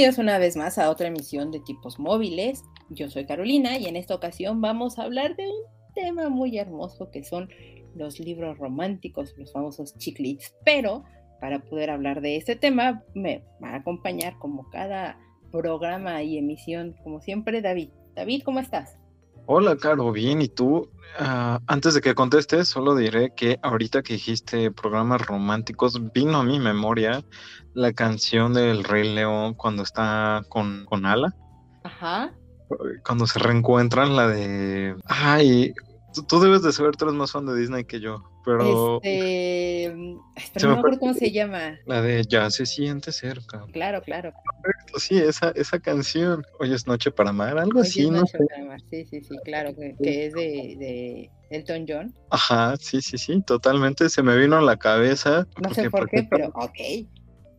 Bienvenidos una vez más a otra emisión de tipos móviles. Yo soy Carolina y en esta ocasión vamos a hablar de un tema muy hermoso que son los libros románticos, los famosos chiclets. Pero para poder hablar de este tema me va a acompañar como cada programa y emisión, como siempre, David. David, ¿cómo estás? Hola, Caro, bien, ¿y tú? Ah, antes de que contestes, solo diré que ahorita que dijiste programas románticos, vino a mi memoria la canción del Rey León cuando está con, con Ala. Ajá. Cuando se reencuentran, la de. Ay, tú, debes de saber, tú eres más fan de Disney que yo. Pero. Este. Pero no me acuerdo cómo se llama. La de Ya se siente cerca. Claro, claro. Sí, esa, esa canción. Hoy es Noche para Amar, algo así, ¿no? Sí, sí, sí, claro, que, es de, de, Elton John. Ajá, sí, sí, sí, totalmente. Se me vino a la cabeza. No sé por qué, pero ok.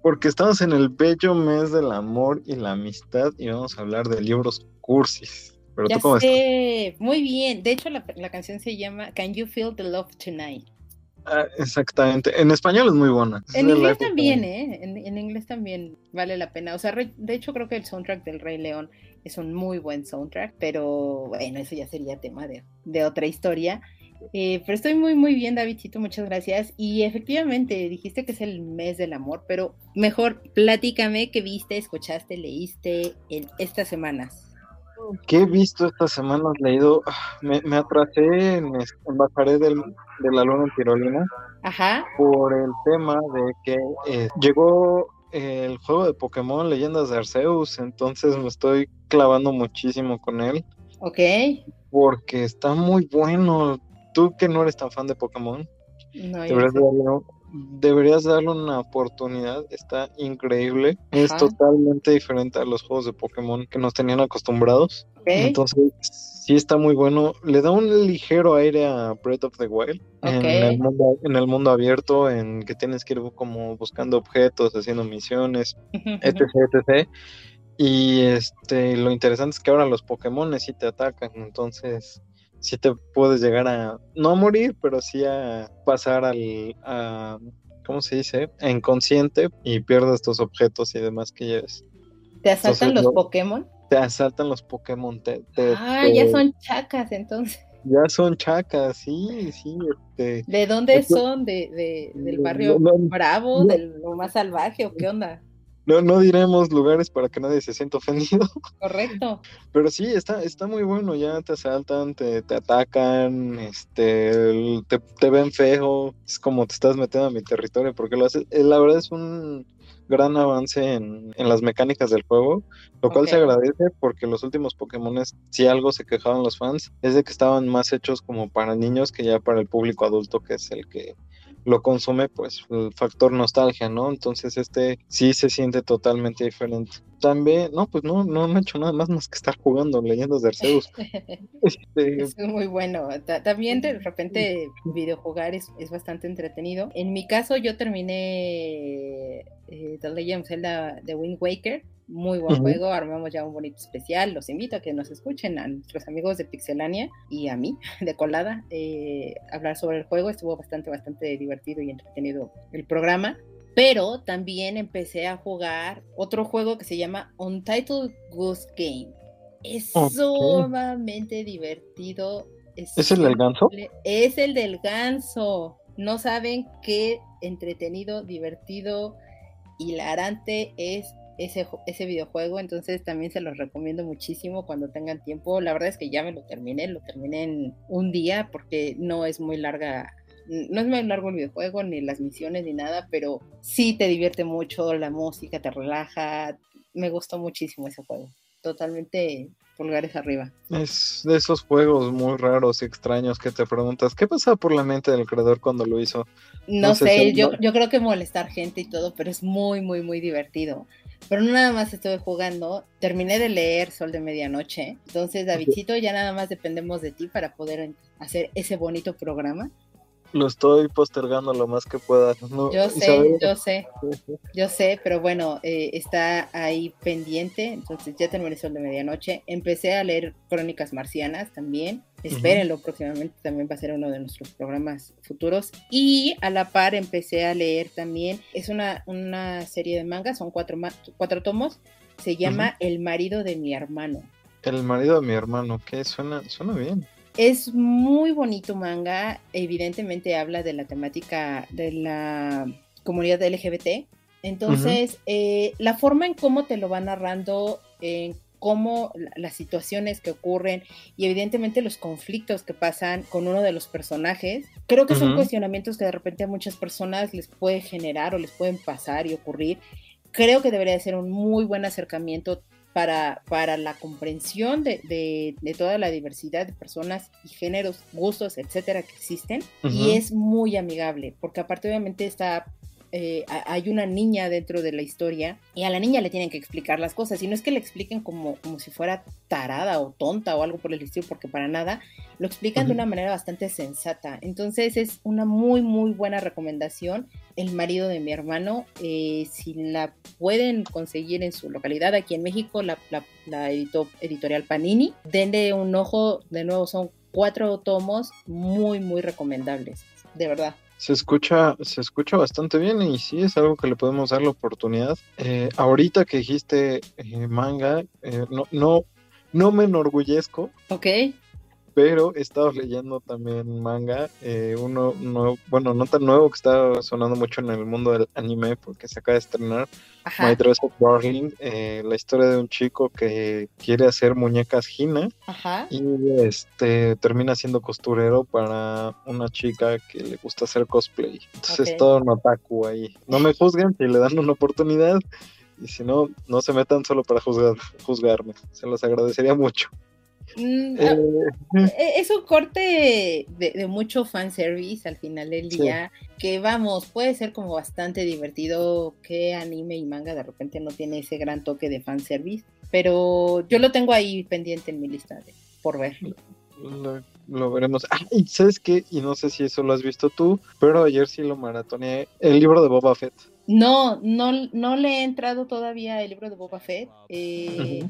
Porque estamos en el bello mes del amor y la amistad y vamos a hablar de libros cursis. Pero ya sé, muy bien. De hecho, la, la canción se llama Can You Feel the Love Tonight? Ah, exactamente. En español es muy buena. En inglés también, ¿eh? En, inglés también vale la pena. O sea, de hecho creo que el soundtrack del Rey León es un muy buen soundtrack, pero bueno, eso ya sería tema de, de otra historia. Eh, pero estoy muy, muy bien, Davidcito, muchas gracias. Y efectivamente, dijiste que es el mes del amor, pero mejor platícame qué viste, escuchaste, leíste en estas semanas. ¿Qué he visto estas semanas? Leído, ah, me, me atrasé en, Bajaré del, de la Luna en Tirolina Ajá. por el tema de que eh, llegó el juego de Pokémon Leyendas de Arceus, entonces me estoy clavando muchísimo con él. Ok. Porque está muy bueno. Tú que no eres tan fan de Pokémon, deberías, darle, deberías, darle, una oportunidad. Está increíble. Es totalmente diferente a los juegos de Pokémon que nos tenían acostumbrados. Entonces, sí está muy bueno. Le da un ligero aire a Breath of the Wild. En, el mundo, en el mundo abierto, en que tienes que ir como buscando objetos, haciendo misiones, etc, etc. Y este, lo interesante es que ahora los Pokémon sí te atacan, entonces sí te puedes llegar a, no morir, pero sí a pasar al, a, ¿cómo se dice? A inconsciente y pierdes tus objetos y demás que lleves. ¿Te asaltan los Pokémon? te asaltan los Pokémon. Te, ah, ya son chacas entonces. Ya son chacas, sí, sí. Este, ¿De dónde son? ¿De, del barrio Bravo? ¿De lo más salvaje o qué onda? No, no diremos lugares para que nadie se sienta ofendido. Correcto. Pero sí, está, está muy bueno, ya te asaltan, te, te atacan, este, te, te, ven feo, es como te estás metiendo a mi territorio, porque lo haces, eh, la verdad es un gran avance en, en las mecánicas del juego, lo cual se agradece porque los últimos Pokémon, si algo se quejaban los fans, es de que estaban más hechos como para niños que ya para el público adulto, que es el que lo consume, pues el factor nostalgia, ¿no? Entonces este sí se siente totalmente diferente. También, no, pues no, no, he hecho nada más más que estar jugando leyendas de Arceus. Este, es muy bueno. También de repente videojugar es, es bastante entretenido. En mi caso yo terminé eh, The Legend of Zelda de Wind Waker muy buen juego, armamos ya un bonito especial. Los invito a que nos escuchen a nuestros amigos de Pixelania y a mí, de Colada, eh, hablar sobre el juego. Estuvo bastante, bastante divertido y entretenido el programa. Pero también empecé a jugar otro juego que se llama Untitled Goose Game. Es sumamente divertido. Es, el del ganso? Es el del ganso. No saben qué entretenido, divertido, hilarante es ese, ese videojuego, entonces también se los recomiendo muchísimo cuando tengan tiempo. La verdad es que ya me lo terminé, lo terminé en un día porque no es muy larga, no es muy largo el videojuego, ni las misiones, ni nada, pero sí te divierte mucho, la música te relaja, me gustó muchísimo ese juego, totalmente pulgares arriba. Es de esos juegos muy raros y extraños que te preguntas, ¿qué pasaba por la mente del creador cuando lo hizo? No, sé, yo, yo creo que molestar gente y todo, pero es muy, muy, muy divertido Pero no nada más estuve jugando, terminé de leer Sol de Medianoche, entonces Davidcito ya nada más dependemos de ti para poder hacer ese bonito programa. Lo estoy postergando lo más que pueda. yo sé, yo sé, yo sé, pero bueno, eh, está ahí pendiente. Entonces ya terminé Sol de Medianoche. Empecé a leer Crónicas Marcianas también. Espérenlo, próximamente también va a ser uno de nuestros programas futuros. Y a la par empecé a leer también, es una, una serie de mangas, son cuatro, cuatro tomos. Se llama El marido de mi hermano. El marido de mi hermano, que suena, suena bien. Es muy bonito manga, evidentemente habla de la temática de la comunidad LGBT. Entonces, eh, la forma en cómo te lo va narrando, en cómo las situaciones que ocurren y evidentemente los conflictos que pasan con uno de los personajes, creo que son cuestionamientos que de repente a muchas personas les puede generar o les pueden pasar y ocurrir. Creo que debería ser un muy buen acercamiento para, para la comprensión de, de, toda la diversidad de personas y géneros, gustos, etcétera, que existen. Y es muy amigable, porque aparte obviamente está eh, hay una niña dentro de la historia y a la niña le tienen que explicar las cosas. Y no es que le expliquen como, como si fuera tarada o tonta o algo por el estilo porque para nada lo explican de una manera bastante sensata. Entonces es una muy muy buena recomendación. El marido de mi hermano eh, si la pueden conseguir en su localidad aquí en México la, la, editorial Panini. Denle un ojo de nuevo son cuatro tomos muy muy recomendables de verdad se escucha, se escucha bastante bien y sí es algo que le podemos dar la oportunidad. Eh, ahorita que dijiste eh, manga, eh, no, no, no me enorgullezco. Ok pero he estado leyendo también manga, eh, uno no, bueno, no tan nuevo que está sonando mucho en el mundo del anime porque se acaba de estrenar My Dress of Darling, eh, la historia de un chico que quiere hacer muñecas Hina y este termina siendo costurero para una chica que le gusta hacer cosplay. Entonces es todo un otaku ahí. No me juzguen si le dan una oportunidad y si no, no se metan solo para juzgar, juzgarme. Se los agradecería mucho. Mm, ah, eh, eh, es un corte de, mucho fanservice al final del día, que vamos, puede ser como bastante divertido que anime y manga de repente no tiene ese gran toque de fanservice, pero yo lo tengo ahí pendiente en mi lista de, por ver. Lo, veremos. Ah, ¿sabes qué? Y no sé si eso lo has visto tú, pero ayer sí lo maratoneé, el libro de Boba Fett. No, no, no le he entrado todavía el libro de Boba Fett. Eh,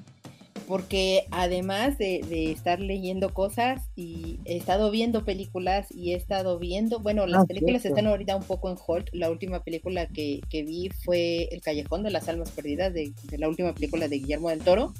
porque además de, estar leyendo cosas y he estado viendo películas y he estado viendo, bueno, las ah, películas están ahorita un poco en hold. La última película que, vi fue El Callejón de las Almas Perdidas, de, de la última película de Guillermo del Toro.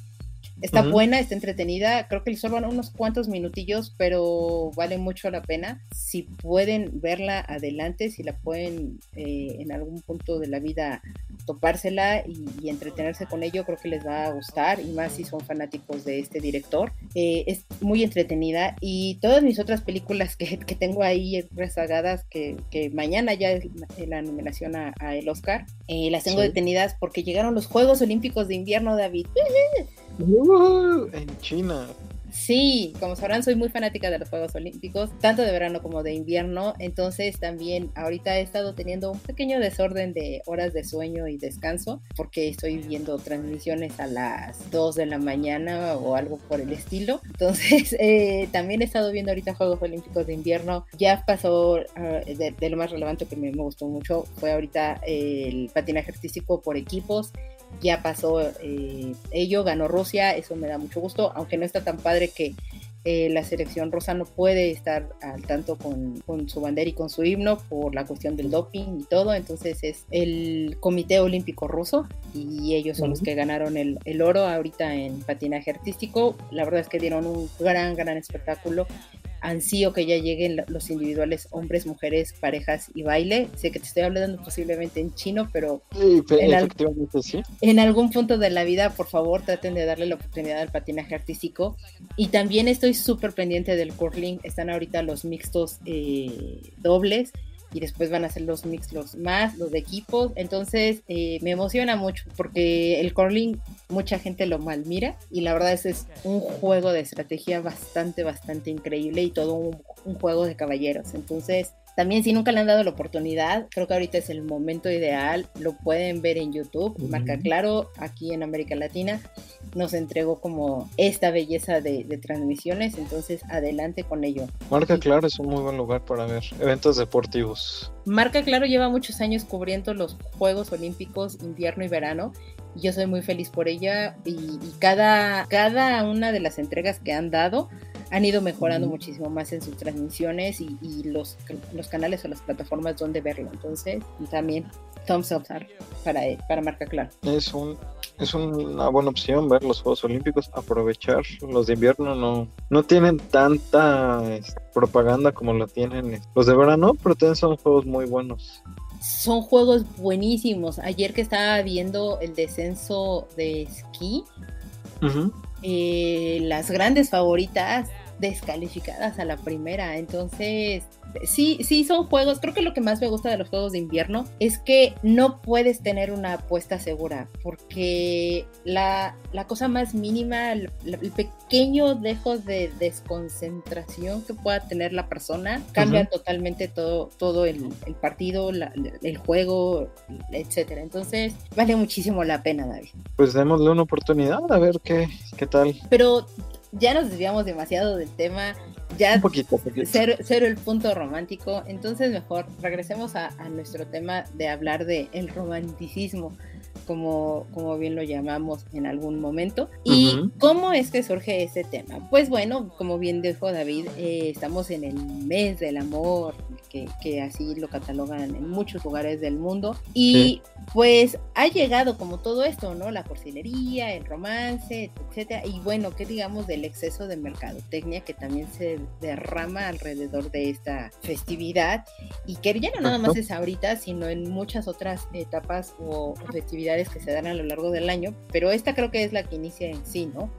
Está buena, está entretenida. Creo que solo van unos cuantos minutillos, pero vale mucho la pena. Si pueden verla adelante, si la pueden eh, en algún punto de la vida topársela y, entretenerse con ello, creo que les va a gustar. Y más si son fanáticos de este director. Eh, es muy entretenida. Y todas mis otras películas que, tengo ahí rezagadas, que, mañana ya es la nominación a, el Oscar, eh, las tengo detenidas porque llegaron los Juegos Olímpicos de Invierno, David. Uh, en China. Sí, como sabrán, soy muy fanática de los Juegos Olímpicos, tanto de verano como de invierno. Entonces, también ahorita he estado teniendo un pequeño desorden de horas de sueño y descanso, porque estoy viendo transmisiones a las 2 de la mañana o algo por el estilo. Entonces, eh, también he estado viendo ahorita Juegos Olímpicos de invierno. Ya pasó ah, de, lo más relevante que me, me gustó mucho, fue ahorita el patinaje artístico por equipos ya pasó eh, ello, ganó Rusia, eso me da mucho gusto, aunque no está tan padre que eh, la selección rosa no puede estar al tanto con, su bandera y con su himno por la cuestión del doping y todo, entonces es el Comité Olímpico Ruso y ellos son los que ganaron el, el oro ahorita en patinaje artístico, la verdad es que dieron un gran, gran espectáculo ansío que ya lleguen los individuales hombres, mujeres, parejas y baile. Sé que te estoy hablando posiblemente en chino, pero, en, algún punto de la vida, por favor, traten de darle la oportunidad al patinaje artístico. Y también estoy súper pendiente del curling. Están ahorita los mixtos eh, dobles y después van a ser los mix los más, los de equipos. Entonces eh, me emociona mucho porque el curling mucha gente lo mal mira y la verdad es, es un juego de estrategia bastante, bastante increíble y todo un, juego de caballeros. Entonces También si nunca le han dado la oportunidad, creo que ahorita es el momento ideal, lo pueden ver en YouTube, marca claro, aquí en América Latina nos entregó como esta belleza de, transmisiones, entonces adelante con ello. Marca Claro es un muy buen lugar para ver eventos deportivos. Marca Claro lleva muchos años cubriendo los Juegos Olímpicos invierno y verano yo soy muy feliz por ella y, cada, cada una de las entregas que han dado han ido mejorando muchísimo más en sus transmisiones y, los, los canales o las plataformas donde verlo. Entonces, también thumbs up para, para marca claro. Es un es una buena opción ver los Juegos Olímpicos, aprovechar los de invierno no no tienen tanta este, propaganda como lo tienen los de verano, pero también son juegos muy buenos son juegos buenísimos. Ayer que estaba viendo el descenso de esquí, eh, las grandes favoritas descalificadas a la primera. Entonces, sí, sí son juegos. Creo que lo que más me gusta de los juegos de invierno es que no puedes tener una apuesta segura, porque la, cosa más mínima, el, pequeño dejo de desconcentración que pueda tener la persona, cambia totalmente todo, todo el, partido, el juego, etcétera. Entonces, vale muchísimo la pena, David. Pues démosle una oportunidad a ver qué, qué tal. Pero ya nos desviamos demasiado del tema, ya un poquito, Cero, el punto romántico, entonces mejor regresemos a, a nuestro tema de hablar de el romanticismo como, como bien lo llamamos en algún momento. ¿Y cómo es que surge ese tema? Pues bueno, como bien dijo David, eh, estamos en el mes del amor, que, que, así lo catalogan en muchos lugares del mundo. Y pues ha llegado como todo esto, ¿no? La porcinería, el romance, etcétera. Y bueno, ¿qué digamos del exceso de mercadotecnia que también se derrama alrededor de esta festividad? Y que ya no nada más es ahorita, sino en muchas otras etapas o festividades que se dan a lo largo del año, pero esta creo que es la que inicia en sí, ¿no?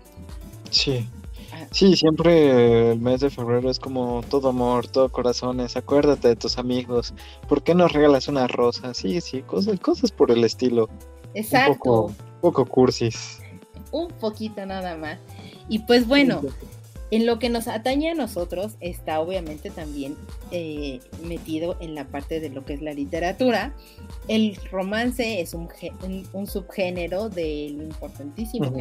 Sí. Ah. Sí, siempre el mes de febrero es como todo amor, todo corazones, acuérdate de tus amigos, ¿por qué no regalas una rosa? Sí, sí, cosas, cosas por el estilo. Exacto. Un poco, cursis. Un poquito nada más. Y pues bueno, en lo que nos atañe a nosotros está obviamente también eh, metido en la parte de lo que es la literatura. El romance es un, un subgénero del importantísimo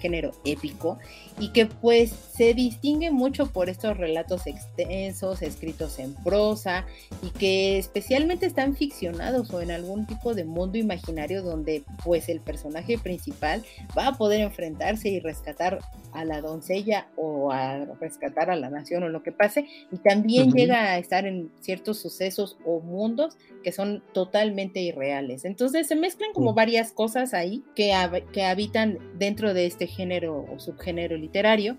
género, épico y que pues se distingue mucho por estos relatos extensos, escritos en prosa y que especialmente están ficcionados o en algún tipo de mundo imaginario donde pues el personaje principal va a poder enfrentarse y rescatar a la doncella o a rescatar a la nación o lo que pase, y también llega a estar en ciertos sucesos o mundos que son totalmente irreales. Entonces se mezclan como varias cosas ahí que, que habitan dentro de este género o subgénero literario,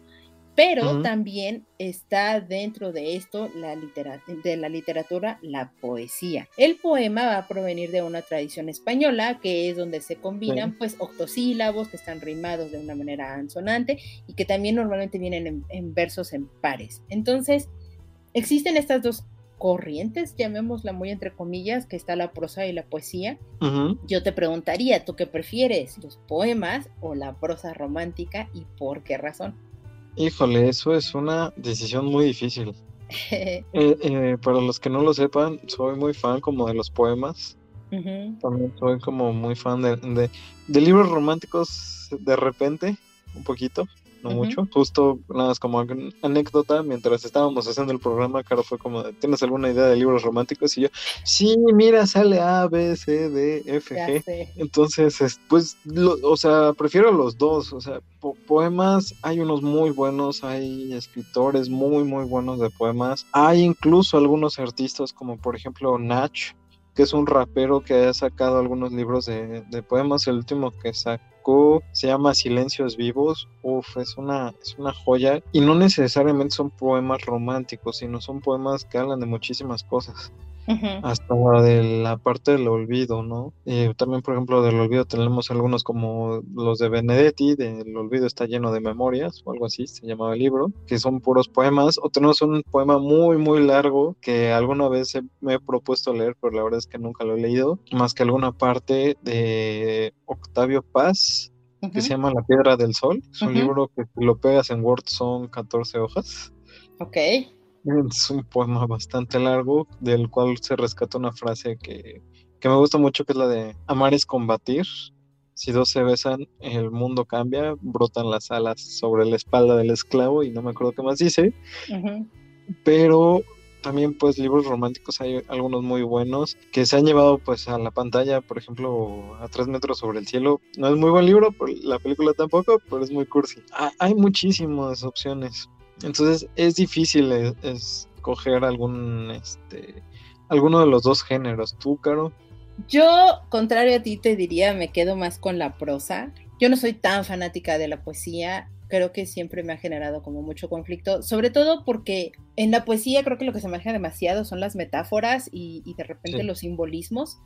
pero también está dentro de esto la de la literatura la poesía. El poema va a provenir de una tradición española que es donde se combinan pues octosílabos que están rimados de una manera ansonante y que también normalmente vienen en, versos en pares. Entonces, existen estas dos corrientes, llamémosla muy entre comillas, que está la prosa y la poesía. Yo te preguntaría, ¿tú qué prefieres, los poemas o la prosa romántica y por qué razón? Híjole, eso es una decisión muy difícil. Eh, eh, para los que no lo sepan, soy muy fan como de los poemas. También soy como muy fan de, de libros románticos de repente, un poquito no mucho. Justo nada más como anécdota, mientras estábamos haciendo el programa, Caro fue como, ¿tienes alguna idea de libros románticos? Y yo, sí, mira, sale A, B, C, D, F, G. Entonces, pues, o sea, prefiero los dos, o sea, poemas, hay unos muy buenos, hay escritores muy, muy buenos de poemas. Hay incluso algunos artistas como por ejemplo Nach, que es un rapero que ha sacado algunos libros de, de poemas. El último que sacó se llama Silencios Vivos, uf, es una, es una joya. Y no necesariamente son poemas románticos, sino son poemas que hablan de muchísimas cosas hasta de la parte del olvido, ¿no? Eh, también, por ejemplo, del olvido tenemos algunos como los de Benedetti, del olvido está lleno de memorias, o algo así se llamaba el libro, que son puros poemas, o tenemos un poema muy, muy largo que alguna vez me he propuesto leer, pero la verdad es que nunca lo he leído, más que alguna parte de Octavio Paz, que se llama La Piedra del Sol. Es un libro que lo pegas en Word son 14 hojas. Ok. Es un poema bastante largo, del cual se rescata una frase que, que me gusta mucho, que es la de amar es combatir. Si dos se besan, el mundo cambia, brotan las alas sobre la espalda del esclavo y no me acuerdo qué más dice. Pero también pues libros románticos hay algunos muy buenos que se han llevado pues a la pantalla, por ejemplo, a tres metros sobre el cielo. No es muy buen libro, la película tampoco, pero es muy cursi. hay muchísimas opciones. Entonces es difícil eh, escoger algún, este, alguno de los dos géneros. ¿Tú, Caro? Yo, contrario a ti, te diría, me quedo más con la prosa. Yo no soy tan fanática de la poesía creo que siempre me ha generado como mucho conflicto, sobre todo porque en la poesía creo que lo que se maneja demasiado son las metáforas y, de repente los simbolismos.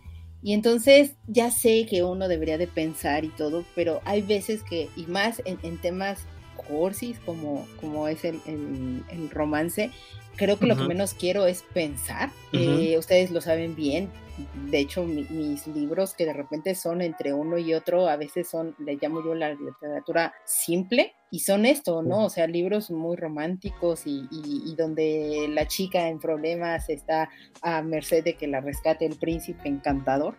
Y entonces ya sé que uno debería de pensar y todo, pero hay veces que, y más en, temas cursis como, como es el, el, romance, creo que lo que menos quiero es pensar. Eh, ustedes lo saben bien, de hecho, mis libros que de repente son entre uno y otro, a veces son, le llamo yo la literatura simple, y son esto, ¿no? O sea, libros muy románticos y, donde la chica en problemas está a merced de que la rescate el príncipe encantador.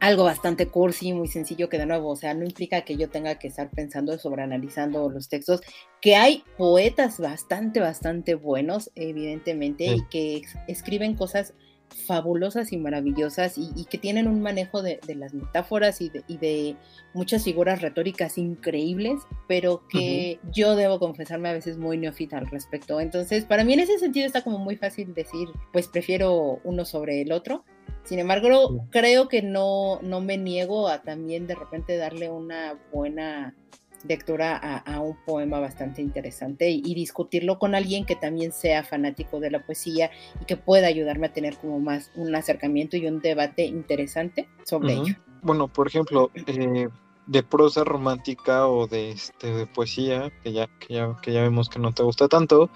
Algo bastante cursi, muy sencillo, que de nuevo, o sea, no implica que yo tenga que estar pensando sobre analizando los textos, que hay poetas bastante, bastante buenos, evidentemente, y que escriben cosas fabulosas y maravillosas y, que tienen un manejo de, las metáforas y de, muchas figuras retóricas increíbles, pero que yo debo confesarme a veces muy neófita al respecto. Entonces, para mí en ese sentido está como muy fácil decir, pues prefiero uno sobre el otro. Sin embargo, creo que no, no me niego a también de repente darle una buena lectura a, un poema bastante interesante y, discutirlo con alguien que también sea fanático de la poesía y que pueda ayudarme a tener como más un acercamiento y un debate interesante sobre ello. Bueno, por ejemplo, eh, de prosa romántica o de, este, de poesía, que ya, que, ya, que ya vemos que no te gusta tanto,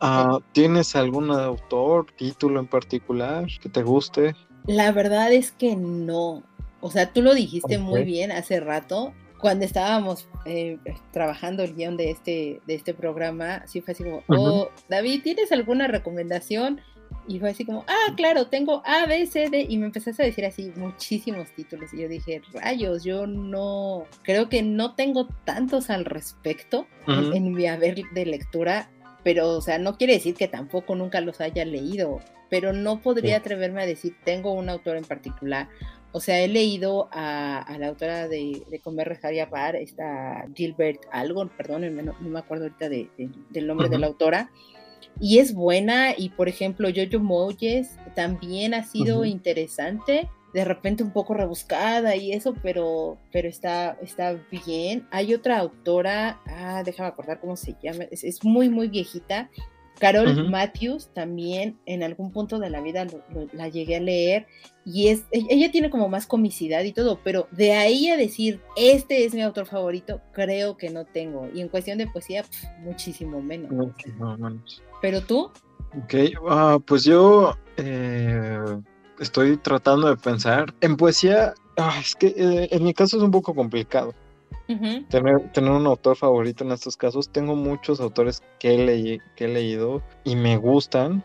ah, ¿tienes algún autor, título en particular que te guste? La verdad es que no. O sea, tú lo dijiste muy bien hace rato cuando estábamos eh, trabajando el guion de este, de este programa, sí fue así como, oh, David, ¿tienes alguna recomendación? Y fue así como, ah, claro, tengo A, B, C, D. Y me empezaste a decir así muchísimos títulos. Y yo dije, rayos, yo no, creo que no tengo tantos al respecto en, mi haber de lectura. Pero, o sea, no quiere decir que tampoco nunca los haya leído. Pero no podría atreverme a decir, tengo un autor en particular o sea, he leído a, la autora de, de Comer, Rezar y Apar, esta Gilbert algo, perdón, no, me acuerdo ahorita del nombre de la autora, y es buena, y por ejemplo, Jojo Moyes también ha sido interesante, de repente un poco rebuscada y eso, pero, pero está, está bien. Hay otra autora, ah, déjame acordar cómo se llama, es muy, muy viejita, Carol Matthews también en algún punto de la vida la llegué a leer y es e, ella tiene como más comicidad y todo, pero de ahí a decir este es mi autor favorito, creo que no tengo. Y en cuestión de poesía, muchísimo menos. Pero tú? Ok, ah, pues yo eh, estoy tratando de pensar. En poesía, ah, es que eh, en mi caso es un poco complicado tener, tener un autor favorito en estos casos. Tengo muchos autores que he, que he leído y me gustan,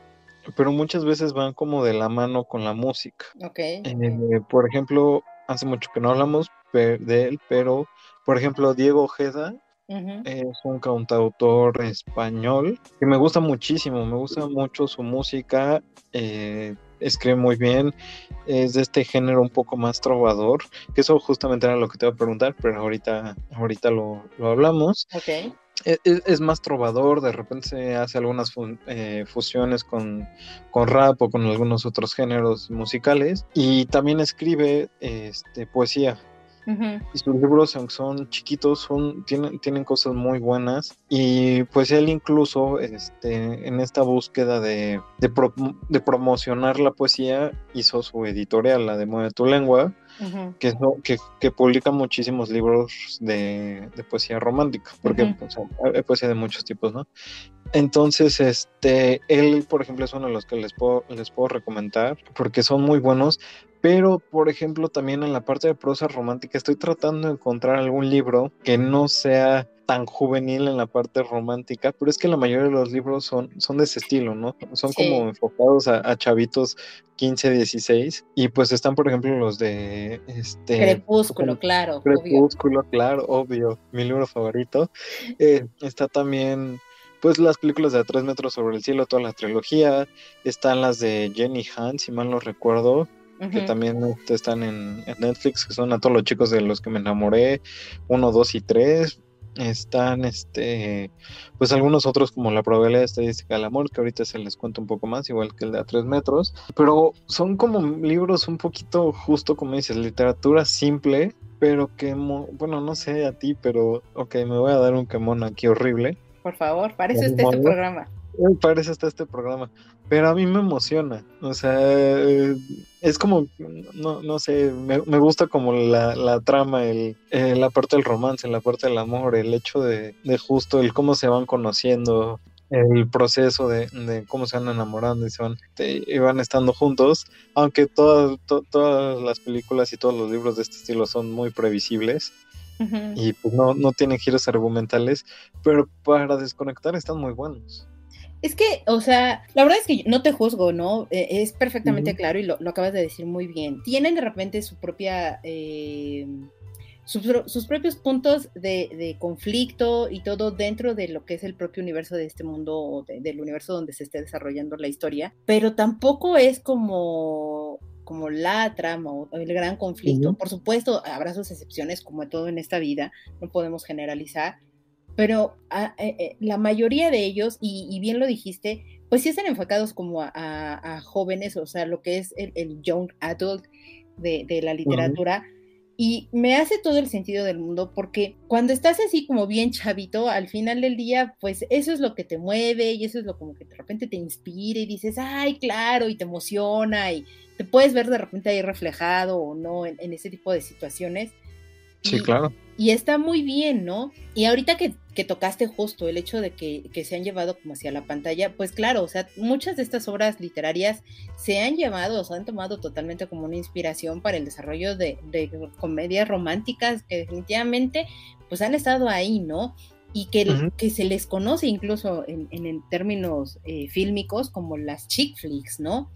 pero muchas veces van como de la mano con la música. Okay. Eh, por ejemplo, hace mucho que no hablamos de él, pero por ejemplo, Diego Ojeda es un cantautor español que me gusta muchísimo, me gusta mucho su música. Eh, escribe muy bien, es de este género un poco más trovador, que eso justamente era lo que te iba a preguntar, pero ahorita, ahorita lo, hablamos. Okay. E, e, es, más trovador, de repente se hace algunas eh, fusiones con, con, rap o con algunos otros géneros musicales y también escribe este, poesía. Y sus libros, aunque son chiquitos, son, tienen, tienen cosas muy buenas. Y pues él incluso, este, en esta búsqueda de, de, promocionar la poesía, hizo su editorial, la de Mueve tu Lengua, que, que, que, publica muchísimos libros de, poesía romántica, porque pues, hay poesía de muchos tipos, ¿no? Entonces, este, él, por ejemplo, es uno de los que les puedo, les puedo recomendar, porque son muy buenos, pero, por ejemplo, también en la parte de prosa romántica estoy tratando de encontrar algún libro que no sea tan juvenil en la parte romántica, pero es que la mayoría de los libros son, son de ese estilo, ¿no? Son como enfocados a, chavitos 15, 16, y pues están, por ejemplo, los de este Crepúsculo, claro. Crepúsculo, claro, obvio, mi libro favorito. Eh, está también pues las películas de A Tres Metros sobre el Cielo, toda la trilogía, están las de Jenny Han, si mal no recuerdo, que también este, están en, Netflix, que son a todos los chicos de los que me enamoré, uno, dos y tres. Están, este, pues algunos otros como la probabilidad estadística del amor, que ahorita se les cuento un poco más, igual que el de a tres metros, pero son como libros un poquito, justo como dices, literatura simple, pero que, bueno, no sé a ti, pero, ok, me voy a dar un quemón aquí horrible. Por favor, parece este programa. Parece hasta este programa. Pero a mí me emociona. O sea, es como, no, no sé, me, gusta como la, la trama, el, eh, la parte del romance, la parte del amor, el hecho de, de justo el cómo se van conociendo, el proceso de, de, cómo se van enamorando y se van, y van estando juntos, aunque todas, todas las películas y todos los libros de este estilo son muy previsibles y pues no, no tienen giros argumentales, pero para desconectar están muy buenos. Es que, o sea, la verdad es que no te juzgo, ¿no? E, es perfectamente claro y lo, acabas de decir muy bien. Tienen de repente su propia... Eh, sus, propios puntos de, conflicto y todo dentro de lo que es el propio universo de este mundo o del universo donde se esté desarrollando la historia, pero tampoco es como como la trama o el gran conflicto. Por supuesto, habrá sus excepciones, como todo en esta vida, no podemos generalizar, pero eh, eh, la mayoría de ellos, y, bien lo dijiste, pues sí están enfocados como a, jóvenes, o sea, lo que es el, young adult de, la literatura. Y me hace todo el sentido del mundo porque cuando estás así como bien chavito, al final del día, pues eso es lo que te mueve y eso es lo como que de repente te inspira y dices, ay, claro, y te emociona y te puedes ver de repente ahí reflejado o no en, ese tipo de situaciones. Sí, claro. Y está muy bien, ¿no? Y ahorita que, tocaste justo el hecho de que, se han llevado como hacia la pantalla, pues claro, o sea, muchas de estas obras literarias se han llevado o se han tomado totalmente como una inspiración para el desarrollo de, comedias románticas que definitivamente pues han estado ahí, ¿no? Y que, que se les conoce incluso en, en, términos eh, fílmicos como las chick flicks, ¿no?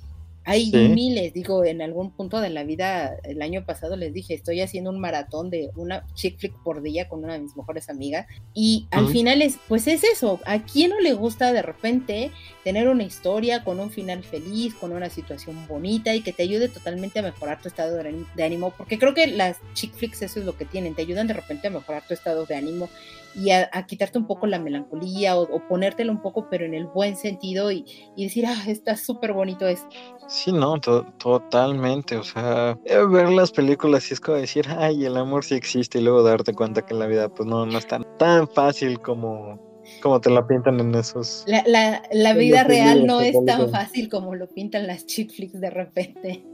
Hay miles, digo, en algún punto de la vida, el año pasado les dije, estoy haciendo un maratón de una chick flick por día con una de mis mejores amigas. Y al final es, pues es eso, ¿a quién no le gusta de repente tener una historia con un final feliz, con una situación bonita y que te ayude totalmente a mejorar tu estado de ánimo? Porque creo que las chick flicks eso es lo que tienen, te ayudan de repente a mejorar tu estado de ánimo y a, quitarte un poco la melancolía o, ponértelo un poco, pero en el buen sentido y, decir, ah, está súper bonito esto. Sí, no, totalmente. O sea, eh, ver las películas y es como decir, ay, el amor sí existe y luego darte cuenta que en la vida pues no, no es tan, tan fácil como, como te la pintan en esos. La, la, la vida real no es tan fácil como lo pintan las chick flicks de repente.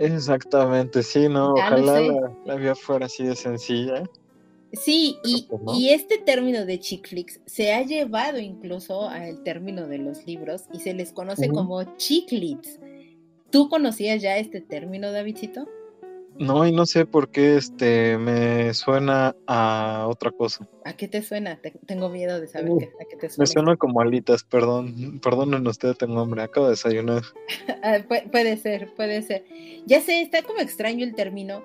Exactamente, sí, no, ojalá la, la, vida fuera así de sencilla. Sí, y, y, este término de chick flicks se ha llevado incluso al término de los libros y se les conoce como chiclets. ¿Tú conocías ya este término, Davidcito? No, y no sé por qué este me suena a otra cosa. ¿A qué te suena? tengo miedo de saber a qué te suena. Me suena como alitas, perdón. Perdonen ustedes, tengo hambre, acabo de desayunar. Ah, puede ser, puede ser. Ya sé, está como extraño el término,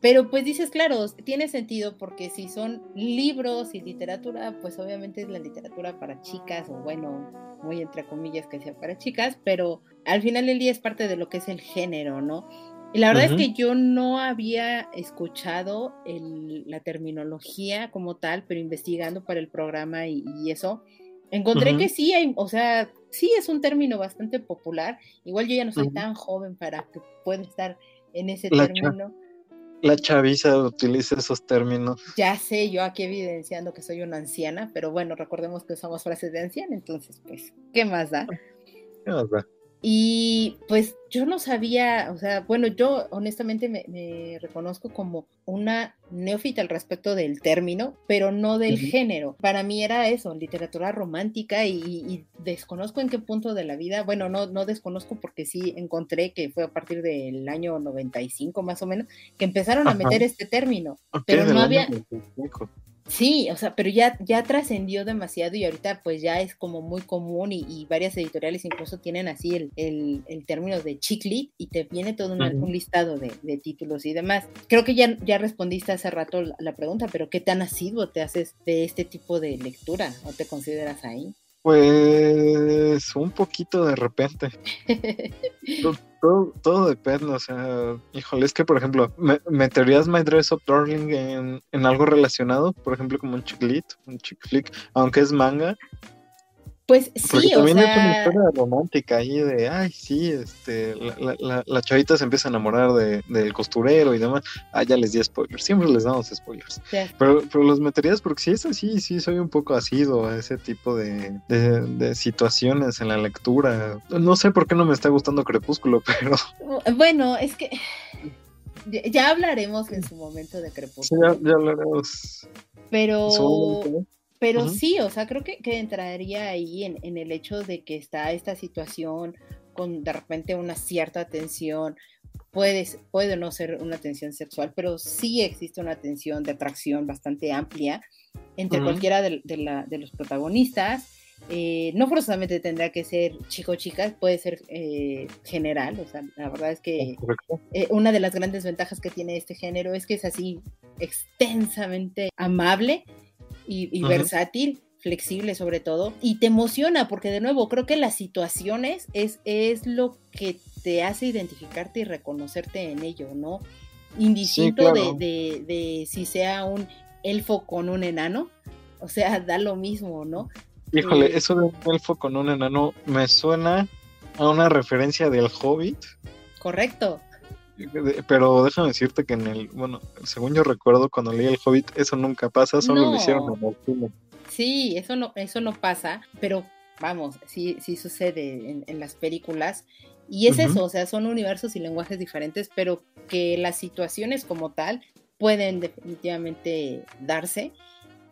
pero pues dices, claro, tiene sentido porque si son libros y literatura, pues obviamente es la literatura para chicas, o bueno, muy entre comillas que sea para chicas, pero al final del día es parte de lo que es el género, ¿no? Y la verdad es que yo no había escuchado la terminología como tal, pero investigando para el programa y, eso, encontré que sí hay, o sea, sí es un término bastante popular. Igual yo ya no soy tan joven para que pueda estar en ese término. La chaviza utiliza esos términos. Ya sé, yo aquí evidenciando que soy una anciana, pero bueno, recordemos que usamos frases de anciana, entonces, pues, ¿qué más da? ¿Qué más da? Y pues yo no sabía, o sea, bueno, yo honestamente me, reconozco como una neófita al respecto del término, pero no del género. Para mí era eso, literatura romántica y, desconozco en qué punto de la vida, bueno, no, no desconozco porque sí encontré que fue a partir del año 95 más o menos, que empezaron a meter este término, pero no había... Sí, o sea, pero ya, ya trascendió demasiado y ahorita pues ya es como muy común y, varias editoriales incluso tienen así el, el, término de chiclit y te viene todo un, listado de, títulos y demás. Creo que ya, ya respondiste hace rato la, pregunta, pero ¿qué tan asiduo te haces de este tipo de lectura o te consideras ahí? Pues un poquito de repente. todo, todo, depende, o sea, híjole, es que por ejemplo, ¿meterías My Dress Up Darling en, en algo relacionado? Por ejemplo, como un chick lit, un chick flick, aunque es manga, pues sí, también o sea... es una historia romántica ahí de, ay, sí, este, la, la, la chavita se empieza a enamorar de, del costurero y demás. Ah, ya les di spoilers, siempre les damos spoilers. Pero, pero los meterías porque si es así, sí, soy un poco asido a ese tipo de, de, situaciones en la lectura. No sé por qué no me está gustando Crepúsculo, pero... Bueno, es que... Ya hablaremos en su momento de Crepúsculo. Sí, ya, ya hablaremos. Pero... Pero sí, o sea, creo que, entraría ahí en, el hecho de que está esta situación con de repente una cierta tensión, puede, puede no ser una tensión sexual, pero sí existe una tensión de atracción bastante amplia entre cualquiera de, los protagonistas. Eh, no forzosamente tendrá que ser chico chica, puede ser eh, general, o sea, la verdad es que eh, una de las grandes ventajas que tiene este género es que es así extensamente amable y, versátil, flexible sobre todo, y te emociona porque de nuevo creo que las situaciones es, es lo que te hace identificarte y reconocerte en ello, ¿no? Indistinto de, de, si sea un elfo con un enano, o sea, da lo mismo, ¿no? Híjole, eh, eso de un elfo con un enano me suena a una referencia del Hobbit. Correcto. Pero déjame decirte que en el, bueno, según yo recuerdo cuando leí El Hobbit, eso nunca pasa, solo lo hicieron en el cine. Sí, eso no, eso no pasa, pero vamos, sí, sí sucede en, las películas. Y es eso, o sea, son universos y lenguajes diferentes, pero que las situaciones como tal pueden definitivamente darse.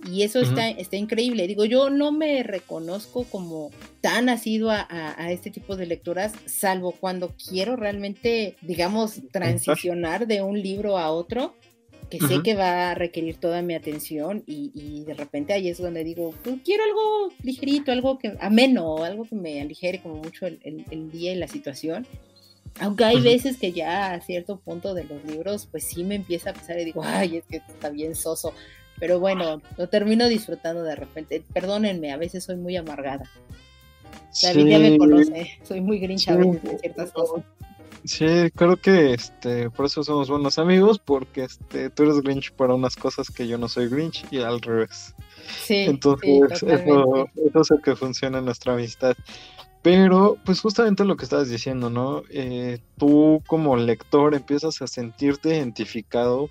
Y eso está, está increíble. Digo, yo no me reconozco como tan asidua a, este tipo de lecturas, salvo cuando quiero realmente, digamos, transicionar de un libro a otro, que sé que va a requerir toda mi atención y, de repente ahí es donde digo, pues, quiero algo ligerito, algo que ameno, algo que me aligere como mucho el, día y la situación. Aunque hay veces que ya a cierto punto de los libros, pues sí me empieza a pasar y digo, ay, es que está bien soso. Pero bueno, lo termino disfrutando de repente. Perdónenme, a veces soy muy amargada. David ya me conoce, soy muy grinch a veces en ciertas cosas. Sí, creo que este, por eso somos buenos amigos, porque este, tú eres Grinch para unas cosas que yo no soy Grinch y al revés. Sí. Entonces, eso, eso es lo que funciona en nuestra amistad. Pero, pues justamente lo que estabas diciendo, ¿no? Eh, tú como lector empiezas a sentirte identificado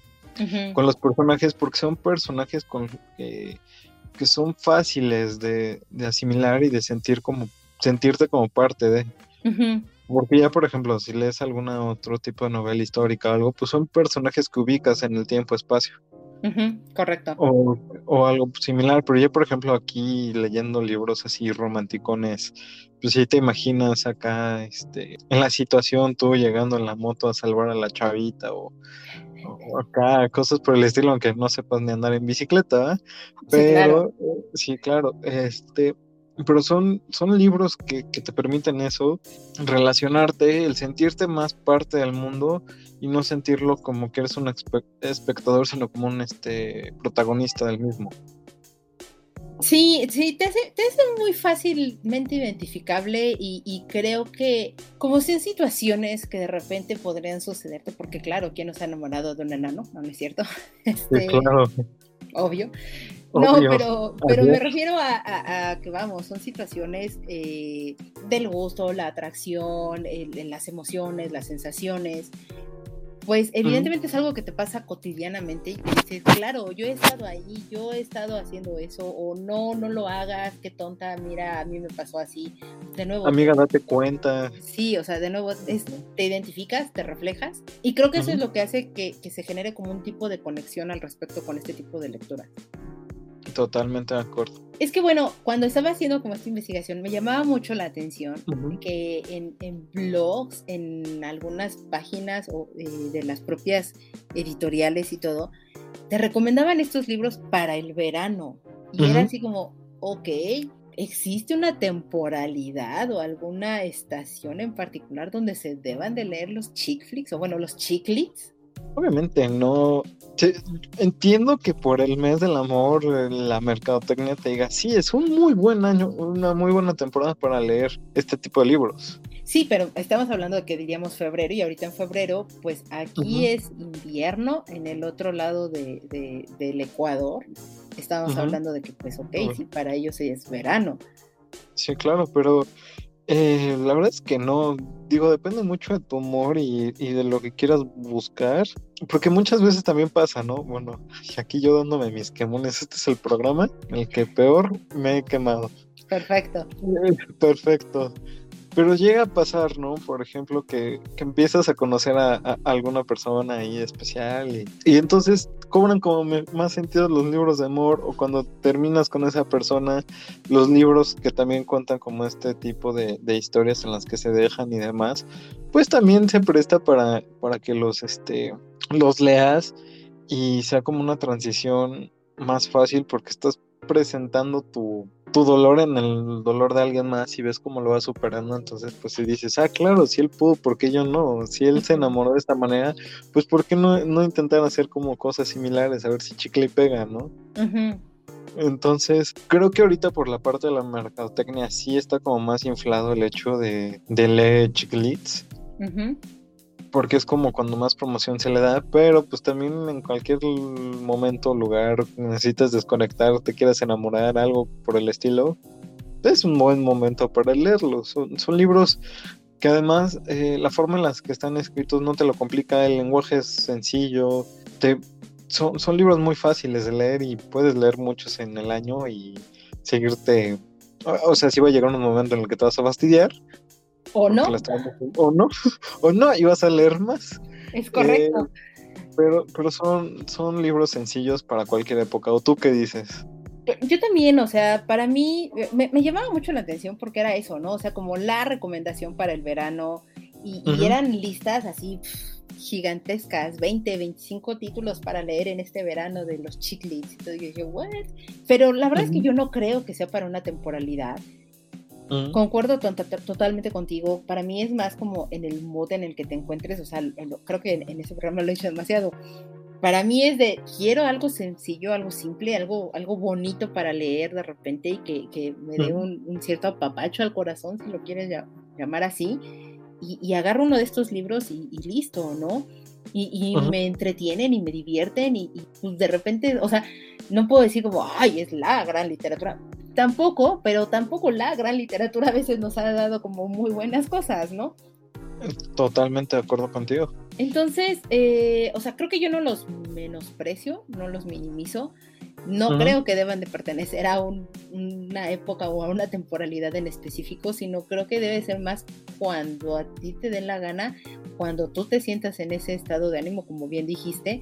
con los personajes porque son personajes con, que son fáciles de, asimilar y de sentir como sentirte como parte de. Porque ya, por ejemplo, si lees alguna otro tipo de novela histórica o algo, pues son personajes que ubicas en el tiempo-espacio. Correcto. O, o, algo similar, pero ya, por ejemplo, aquí leyendo libros así romanticones, pues si te imaginas acá, este, en la situación tú llegando en la moto a salvar a la chavita o, acá, cosas por el estilo, aunque no sepas ni andar en bicicleta, pero sí claro. este, pero son, son libros que, te permiten eso, relacionarte, el sentirte más parte del mundo y no sentirlo como que eres un espectador, sino como un este, protagonista del mismo. Sí, sí, te hace, muy fácilmente identificable y, creo que como si en situaciones que de repente podrían sucederte, porque claro, ¿quién no se ha enamorado de un enano? ¿No, es cierto? Este, claro. Obvio. No, pero, pero me refiero a, que, vamos, son situaciones eh, del gusto, la atracción, las emociones, las sensaciones, pues evidentemente es algo que te pasa cotidianamente y dices, claro, yo he estado ahí, yo he estado haciendo eso, o no, no lo hagas, qué tonta, mira, a mí me pasó así. De nuevo. Amiga, date cuenta. Sí, o sea, de nuevo, te identificas, te reflejas, y creo que eso es lo que hace que, que se genere como un tipo de conexión al respecto con este tipo de lectura. Totalmente de acuerdo. Es que bueno, cuando estaba haciendo como esta investigación, me llamaba mucho la atención que en, blogs, en algunas páginas o, eh, de las propias editoriales y todo, te recomendaban estos libros para el verano. Y era así como, ok, ¿existe una temporalidad o alguna estación en particular donde se deban de leer los chick flicks o bueno, los chiclets? Obviamente no. entiendo que por el mes del amor la mercadotecnia te diga, sí, es un muy buen año, una muy buena temporada para leer este tipo de libros. Sí, pero estamos hablando de que diríamos febrero y ahorita en febrero, pues aquí es invierno, en el otro lado de, del Ecuador. Estábamos hablando de que, pues, ok, sí, para ellos es verano. Sí, claro, pero eh, la verdad es que no, digo, depende mucho de tu humor y, de lo que quieras buscar, porque muchas veces también pasa, ¿no? Bueno, aquí yo dándome mis quemones, este es el programa en el que peor me he quemado. Perfecto. Perfecto. Pero llega a pasar, ¿no? Por ejemplo, que, empiezas a conocer a, alguna persona ahí especial y, y entonces cobran como más sentido los libros de amor o cuando terminas con esa persona, los libros que también cuentan como este tipo de, historias en las que se dejan y demás, pues también se presta para, para que los, este, los leas y sea como una transición más fácil porque estás presentando tu, tu dolor en el dolor de alguien más y ves cómo lo va superando, entonces pues si dices, ah, claro, si él pudo, ¿por qué yo no? Si él se enamoró de esta manera, pues ¿por qué no, no intentar hacer como cosas similares, a ver si chicle y pega, ¿no? Entonces, creo que ahorita por la parte de la mercadotecnia sí está como más inflado el hecho de, de leer chiclets porque es como cuando más promoción se le da, pero pues también en cualquier momento, lugar, necesitas desconectar, te quieras enamorar, algo por el estilo, es un buen momento para leerlos. Son, libros que además eh, la forma en la que están escritos no te lo complica, el lenguaje es sencillo, te, son, son libros muy fáciles de leer y puedes leer muchos en el año y seguirte, o sea, si va a llegar un momento en el que te vas a fastidiar, o no. O no, o no, y vas a leer más. Es correcto. Eh, pero pero son, son libros sencillos para cualquier época. ¿O tú qué dices? Yo también, o sea, para mí me, llamaba mucho la atención porque era eso, ¿no? O sea, como la recomendación para el verano y, eran listas así gigantescas, 20, 25 títulos para leer en este verano de los chiclets. Entonces yo dije, ¿what? Pero la verdad es que yo no creo que sea para una temporalidad. Concuerdo totalmente contigo. Para mí es más como en el mood en el que te encuentres. O sea, creo que en, ese programa lo he dicho demasiado. Para mí es de quiero algo sencillo, algo simple, algo, algo bonito para leer de repente y que, me dé un, cierto apapacho al corazón, si lo quieres llamar así. Y, agarro uno de estos libros y, listo, ¿no? Y, me entretienen y me divierten y, pues, de repente, o sea, no puedo decir como, ay, es la gran literatura tampoco, pero tampoco la gran literatura a veces nos ha dado como muy buenas cosas, ¿no? Totalmente de acuerdo contigo. Entonces, eh, o sea, creo que yo no los menosprecio, no los minimizo. No creo que deban de pertenecer a una época o a una temporalidad en específico, sino creo que debe ser más cuando a ti te den la gana, cuando tú te sientas en ese estado de ánimo, como bien dijiste,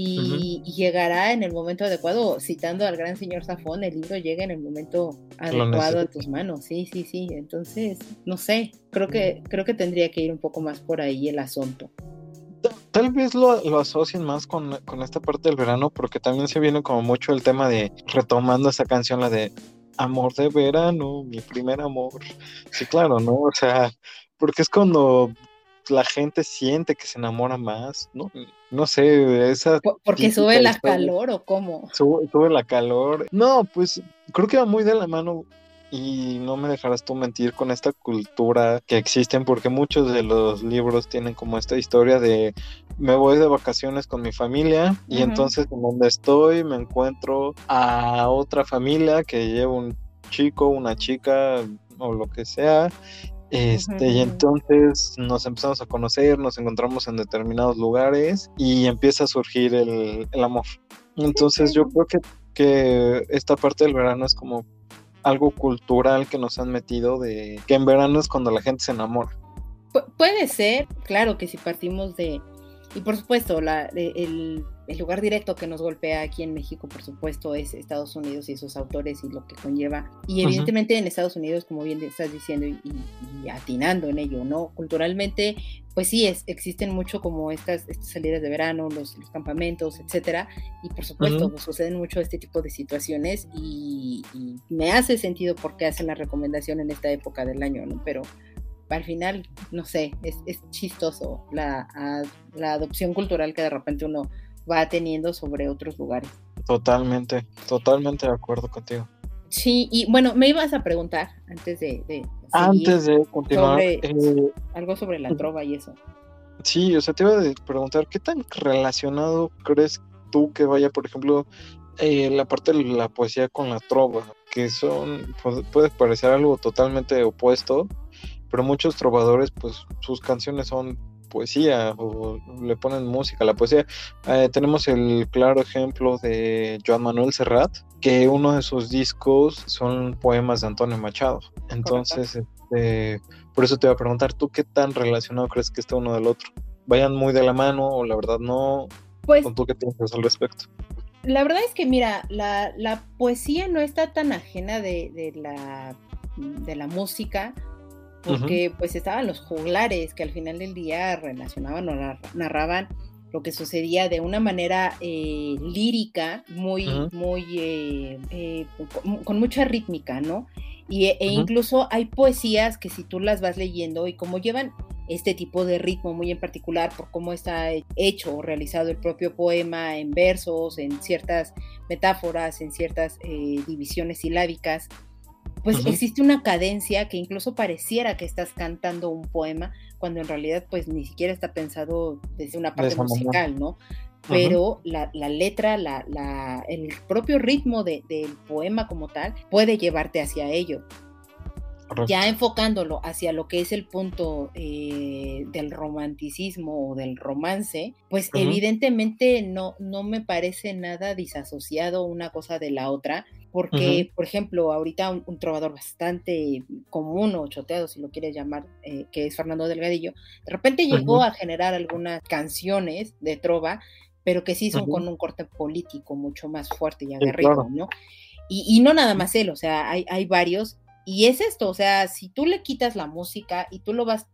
y, llegará en el momento adecuado, citando al gran señor Zafón, el libro llega en el momento adecuado a tus manos, sí, sí, sí, entonces, no sé, creo que, creo que tendría que ir un poco más por ahí el asunto. Tal vez lo, lo asocien más con, con, esta parte del verano, porque también se viene como mucho el tema de retomando esa canción, la de Amor de verano, mi primer amor. Sí, claro, ¿no? O sea, porque es cuando la gente siente que se enamora más, ¿no? No sé, esa... Porque sube la calor o cómo? Sube, la calor. No, pues creo que va muy de la mano y no me dejarás tú mentir con esta cultura que existen porque muchos de los libros tienen como esta historia de me voy de vacaciones con mi familia y entonces en donde estoy me encuentro a otra familia que lleva un chico, una chica o lo que sea este, y entonces nos empezamos a conocer, nos encontramos en determinados lugares y empieza a surgir el, amor. Entonces yo creo que, que esta parte del verano es como algo cultural que nos han metido de que en verano es cuando la gente se enamora. puede ser, claro que si partimos de, y por supuesto, la, el el lugar directo que nos golpea aquí en México, por supuesto, es Estados Unidos y sus autores y lo que conlleva. Y evidentemente en Estados Unidos, como bien estás diciendo y, atinando en ello, ¿no? Culturalmente, pues sí, es, existen mucho como estas, salidas de verano, los, campamentos, etcétera. Y por supuesto, pues, suceden mucho este tipo de situaciones y, me hace sentido por qué hacen la recomendación en esta época del año, ¿no? Pero al final, no sé, es, es chistoso la, la adopción cultural que de repente uno va teniendo sobre otros lugares. Totalmente, totalmente de acuerdo contigo. Sí, y bueno, me ibas a preguntar antes de... antes de continuar. Eh, algo sobre la trova y eso. Sí, o sea, te iba a preguntar, ¿qué tan relacionado crees tú que vaya, por ejemplo, eh, la parte de la poesía con la trova? Que son, puede parecer algo totalmente opuesto, pero muchos trovadores, pues sus canciones son poesía o le ponen música a la poesía. Eh, tenemos el claro ejemplo de Joan Manuel Serrat, que uno de sus discos son poemas de Antonio Machado. Entonces, este, por eso te voy a preguntar, ¿tú qué tan relacionado crees que está uno del otro? ¿Vayan muy de la mano o la verdad no? Pues, ¿Con tú qué piensas al respecto? La verdad es que, mira, la, poesía no está tan ajena de, de la, de la música porque pues estaban los juglares que al final del día relacionaban o narraban lo que sucedía de una manera eh, lírica, muy, muy, eh, eh, con, mucha rítmica, ¿no? Y, e, incluso hay poesías que si tú las vas leyendo y como llevan este tipo de ritmo muy en particular por cómo está hecho o realizado el propio poema en versos, en ciertas metáforas, en ciertas divisiones silábicas, pues existe una cadencia que incluso pareciera que estás cantando un poema, cuando en realidad pues ni siquiera está pensado desde una parte musical, ¿no? Pero la, letra, la, el propio ritmo del poema como tal puede llevarte hacia ello. Ya enfocándolo hacia lo que es el punto eh, del romanticismo o del romance, pues evidentemente no, no me parece nada disasociado una cosa de la otra, porque, por ejemplo, ahorita un, trovador bastante común o choteado, si lo quieres llamar, eh, que es Fernando Delgadillo, de repente llegó a generar algunas canciones de trova, pero que sí son con un corte político mucho más fuerte y aguerrido, ¿no? Y, no nada más él, o sea, hay, hay varios, y es esto, o sea, si tú le quitas la música y tú lo vas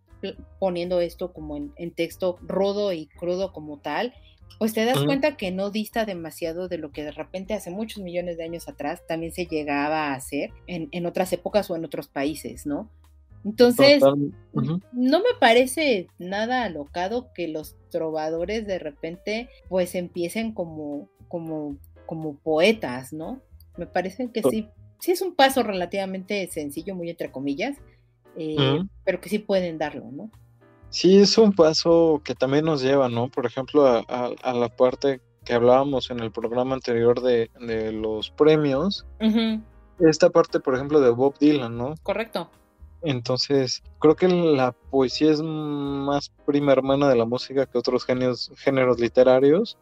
poniendo esto como en, en texto rudo y crudo como tal, pues te das cuenta que no dista demasiado de lo que de repente hace muchos millones de años atrás también se llegaba a hacer en, otras épocas o en otros países, ¿no? Entonces, no me parece nada alocado que los trovadores de repente pues empiecen como, como, como poetas, ¿no? Me parece que sí, sí es un paso relativamente sencillo, muy entre comillas, eh, pero que sí pueden darlo, ¿no? Sí, es un paso que también nos lleva, ¿no? Por ejemplo, a, la parte que hablábamos en el programa anterior de, los premios. Esta parte, por ejemplo, de Bob Dylan, ¿no? Correcto. Entonces, creo que la poesía es más prima hermana de la música que otros genios, géneros literarios.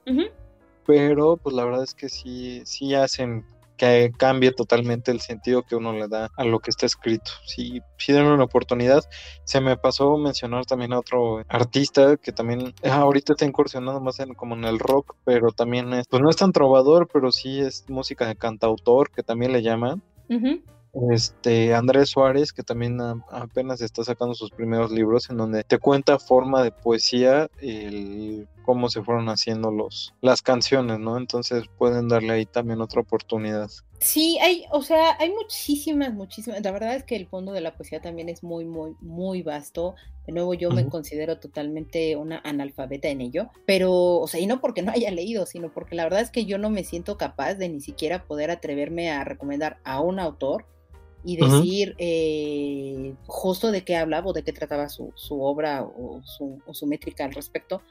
Pero, pues la verdad es que sí, sí hacen que cambie totalmente el sentido que uno le da a lo que está escrito. Si, si den una oportunidad, se me pasó mencionar también a otro artista que también ah, ahorita está incursionando más en como en el rock, pero también es, pues no es tan trovador, pero sí es música de cantautor, que también le llaman. Este Andrés Suárez, que también apenas está sacando sus primeros libros, en donde te cuenta forma de poesía el cómo se fueron haciendo los las canciones, ¿no? Entonces pueden darle ahí también otra oportunidad. Sí, hay, o sea, hay muchísimas, muchísimas. La verdad es que el fondo de la poesía también es muy, muy, muy vasto. De nuevo, yo me considero totalmente una analfabeta en ello, pero, o sea, y no porque no haya leído, sino porque la verdad es que yo no me siento capaz de ni siquiera poder atreverme a recomendar a un autor y decir eh, justo de qué hablaba o de qué trataba su, obra o su, métrica al respecto,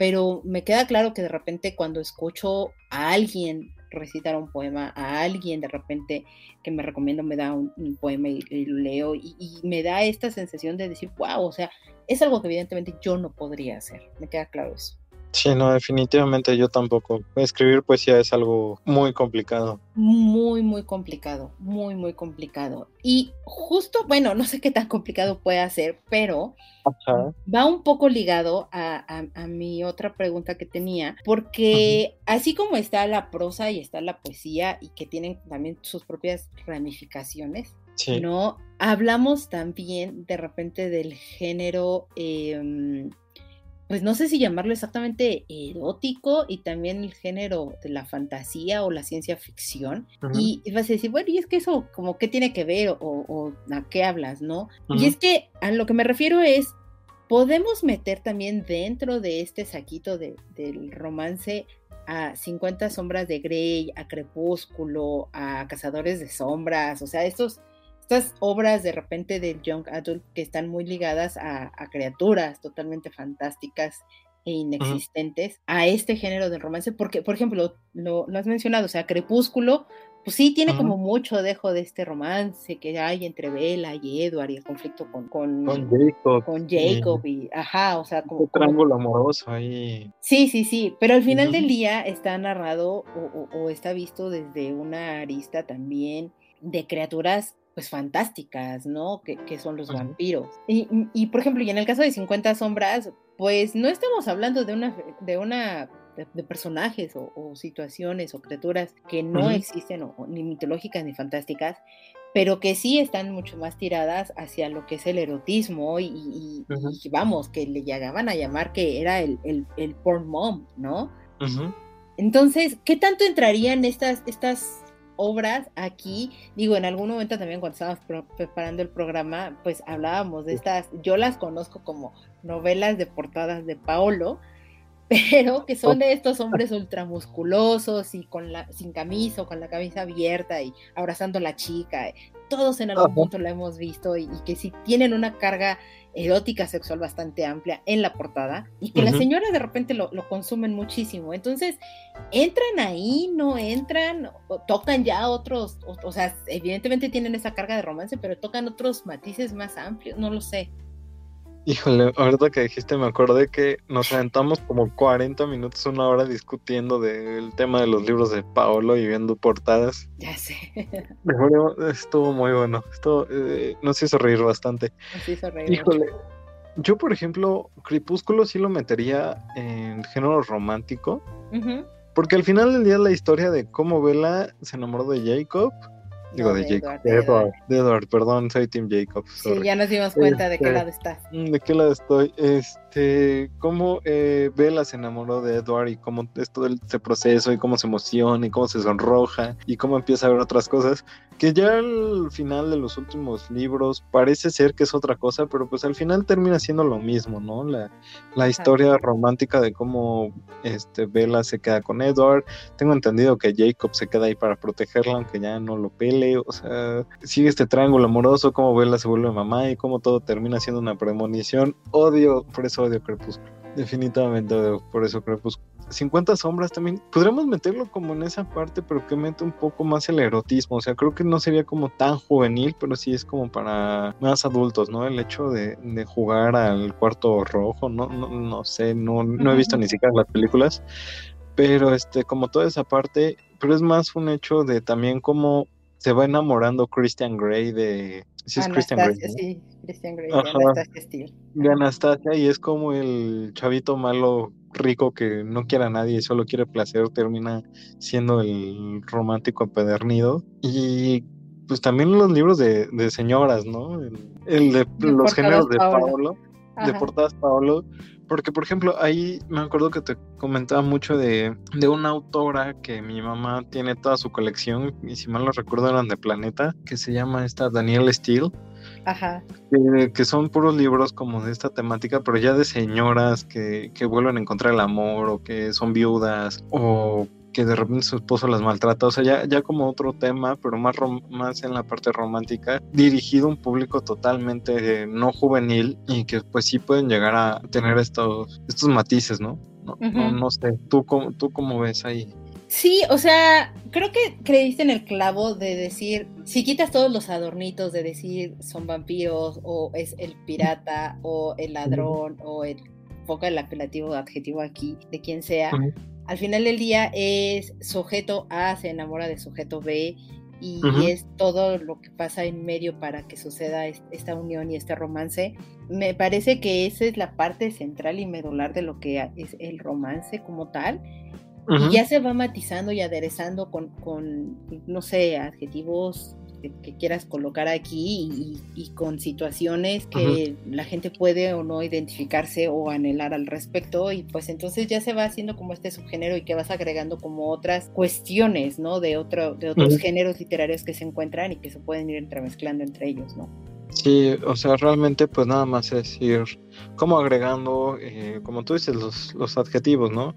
pero me queda claro que de repente cuando escucho a alguien recitar un poema, a alguien de repente que me recomiendo me da un, poema y, lo leo y, y, me da esta sensación de decir, wow, o sea, es algo que evidentemente yo no podría hacer, me queda claro eso. Sí, no, definitivamente yo tampoco. Escribir poesía es algo muy complicado. Muy, muy complicado, muy, muy complicado. Y justo, bueno, no sé qué tan complicado puede ser, pero va un poco ligado a, mi otra pregunta que tenía, porque así como está la prosa y está la poesía y que tienen también sus propias ramificaciones, ¿no? Hablamos también de repente del género em, pues no sé si llamarlo exactamente erótico y también el género de la fantasía o la ciencia ficción. Y vas a decir, bueno, y es que eso, como, ¿qué tiene que ver o, a qué hablas, no? Y es que a lo que me refiero es, podemos meter también dentro de este saquito del romance a 50 sombras de Grey, a Crepúsculo, a Cazadores de Sombras, o sea, estos estas obras de repente del Young Adult que están muy ligadas a, criaturas totalmente fantásticas e inexistentes a este género del romance, porque, por ejemplo, lo, has mencionado, o sea, Crepúsculo, pues sí, tiene como mucho dejo de este romance que hay entre Bella y Edward y el conflicto con, con, Jacob. Con Jacob y, ajá, o sea, como... Un triángulo amoroso ahí. Sí, sí, sí, pero al final del día está narrado o está visto desde una arista también de criaturas pues fantásticas, ¿no? Que, son los vampiros. Y, por ejemplo, y en el caso de 50 sombras, pues no estamos hablando de una, de una de, personajes o, situaciones o criaturas que no existen, o, ni mitológicas ni fantásticas, pero que sí están mucho más tiradas hacia lo que es el erotismo y, vamos, que le llegaban a llamar que era el, el, porn mom, ¿no? Entonces, ¿qué tanto entrarían estas, estas obras aquí, digo, en algún momento también cuando estábamos preparando el programa, pues hablábamos de estas, yo las conozco como novelas de portadas de Paolo, pero que son de estos hombres ultramusculosos y con la, sin camisa o con la camisa abierta y abrazando a la chica. Todos en algún punto lo hemos visto y, que si tienen una carga erótica sexual bastante amplia en la portada y que las señoras de repente lo, consumen muchísimo. Entonces, entran ahí, no entran, tocan ya otros, o, sea, evidentemente tienen esa carga de romance, pero tocan otros matices más amplios, no lo sé. Híjole, ahorita que dijiste me acordé que nos aventamos como 40 minutos, una hora discutiendo del tema de los libros de Paolo y viendo portadas. Ya sé. estuvo muy bueno, esto eh, nos hizo reír bastante. Nos hizo reír. Híjole, yo por ejemplo, Crepúsculo sí lo metería en género romántico, porque al final del día la historia de cómo Bella se enamoró de Jacob Digo, de, Jacob. de, Edward. de, Edward. perdón, soy Tim Jacob. Sí, ya nos dimos cuenta de qué este, lado estás. Mm, ¿De qué lado estoy? Este, cómo eh, Bella se enamoró de Edward y cómo es todo este proceso y cómo se emociona y cómo se sonroja y cómo empieza a ver otras cosas que ya al final de los últimos libros parece ser que es otra cosa, pero pues al final termina siendo lo mismo, ¿no? La, la historia romántica de cómo este, Bella se queda con Edward. Tengo entendido que Jacob se queda ahí para protegerla, aunque ya no lo pele. O sea, sigue este triángulo amoroso, cómo Bella se vuelve mamá y cómo todo termina siendo una premonición. Odio, por eso odio Crepúsculo. Definitivamente odio, por eso Crepúsculo. 50 sombras también, podríamos meterlo como en esa parte, pero que mete un poco más el erotismo, o sea, creo que no sería como tan juvenil, pero sí es como para más adultos, ¿no? El hecho de, jugar al cuarto rojo, no, no, no sé, no, no he visto ni siquiera las películas, pero este, como toda esa parte, pero es más un hecho de también cómo se va enamorando Christian Grey de... Sí, es Christian Grey. Sí, Christian Grey, de Anastasia De Anastasia, y es como el chavito malo rico que no quiere a nadie y solo quiere placer, termina siendo el romántico empedernido. Y pues también los libros de, señoras, ¿no? El, de, los géneros de Paolo, de portadas Paolo, porque por ejemplo ahí me acuerdo que te comentaba mucho de, de, una autora que mi mamá tiene toda su colección, y si mal no recuerdo eran de Planeta, que se llama esta Danielle Steele. Ajá. Que, son puros libros como de esta temática, pero ya de señoras que, que vuelven a encontrar el amor o que son viudas o que de repente su esposo las maltrata, o sea, ya, ya como otro tema, pero más, más en la parte romántica, dirigido a un público totalmente no juvenil y que pues sí pueden llegar a tener estos, estos matices, ¿no? No, no, sé, ¿Tú cómo, ¿tú cómo ves ahí? Sí, o sea, creo que creíste en el clavo de decir, si quitas todos los adornitos de decir son vampiros o es el pirata o el ladrón o el ponga el apelativo adjetivo aquí de quien sea, al final del día es sujeto A se enamora de sujeto B y es todo lo que pasa en medio para que suceda esta unión y este romance. Me parece que esa es la parte central y medular de lo que es el romance como tal. Y ya se va matizando y aderezando con, con no sé, adjetivos que, quieras colocar aquí y, con situaciones que la gente puede o no identificarse o anhelar al respecto y pues entonces ya se va haciendo como este subgénero y que vas agregando como otras cuestiones, ¿no? De, otro, de otros géneros literarios que se encuentran y que se pueden ir entremezclando entre ellos, ¿no? Sí, o sea, realmente pues nada más es ir como agregando, eh, como tú dices, los, los adjetivos, ¿no?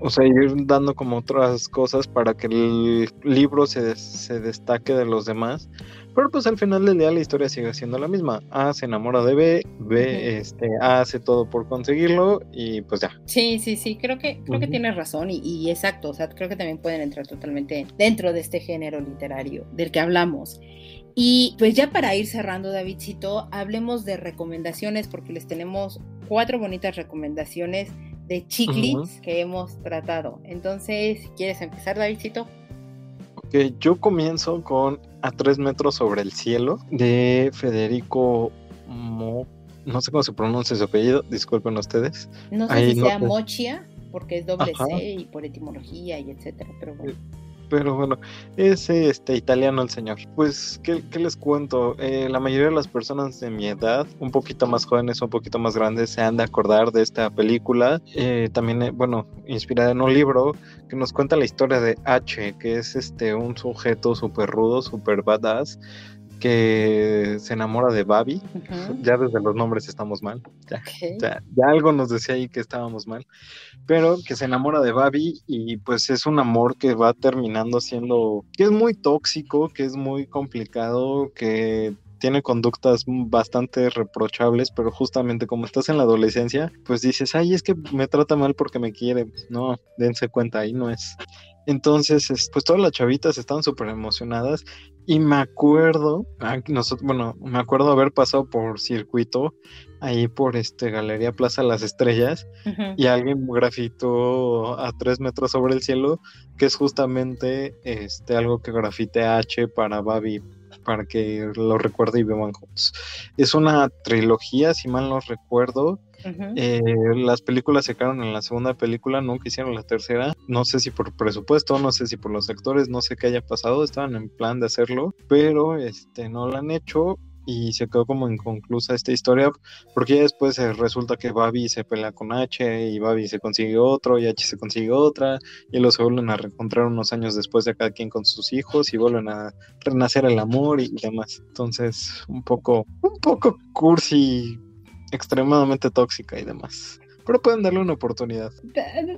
O sea, ir dando como otras cosas para que el libro se, se destaque de los demás. Pero pues al final del día la historia sigue siendo la misma. A se enamora de B, B este, A hace todo por conseguirlo y pues ya. Sí, sí, sí, creo que, creo que tienes razón y, y, exacto, o sea, creo que también pueden entrar totalmente dentro de este género literario del que hablamos. Y pues ya para ir cerrando, Davidcito, hablemos de recomendaciones porque les tenemos cuatro bonitas recomendaciones de chiclits que hemos tratado. Entonces, si quieres empezar, Davidcito. Ok, yo comienzo con A tres metros sobre el cielo de Federico Mo... No sé cómo se pronuncia su apellido, disculpen ustedes. No sé si sea Mochia, porque es doble C y por etimología y etcétera, pero bueno. Pero bueno, es este italiano el señor. Pues, ¿qué, les cuento? Eh, la mayoría de las personas de mi edad, un poquito más jóvenes, un poquito más grandes, se han de acordar de esta película. Eh, también, eh, bueno, inspirada en un libro que nos cuenta la historia de H, que es este un sujeto súper rudo, súper badass, que se enamora de Babi. Ya desde los nombres estamos mal. Ya, ya, algo nos decía ahí que estábamos mal. Pero que se enamora de Babi y pues es un amor que va terminando siendo, que es muy tóxico, que es muy complicado, que tiene conductas bastante reprochables, pero justamente como estás en la adolescencia, pues dices, ay, es que me trata mal porque me quiere. No, dense cuenta, ahí no es. Entonces, pues todas las chavitas están súper emocionadas y me acuerdo, nosotros, bueno, me acuerdo haber pasado por circuito ahí por este Galería Plaza Las Estrellas y alguien grafitó a tres metros sobre el cielo, que es justamente este algo que grafite H para Babi para que lo recuerde y vean juntos. Es una trilogía, si mal no recuerdo, eh, las películas se quedaron en la segunda película, nunca hicieron la tercera. No sé si por presupuesto, no sé si por los actores, no sé qué haya pasado. Estaban en plan de hacerlo, pero este no lo han hecho y se quedó como inconclusa esta historia porque ya después resulta que Babi se pelea con H y Babi se consigue otro y H se consigue otra y se vuelven a reencontrar unos años después de cada quien con sus hijos y vuelven a renacer el amor y demás. Entonces, un poco, un poco cursi extremadamente tóxica y demás. Pero pueden darle una oportunidad.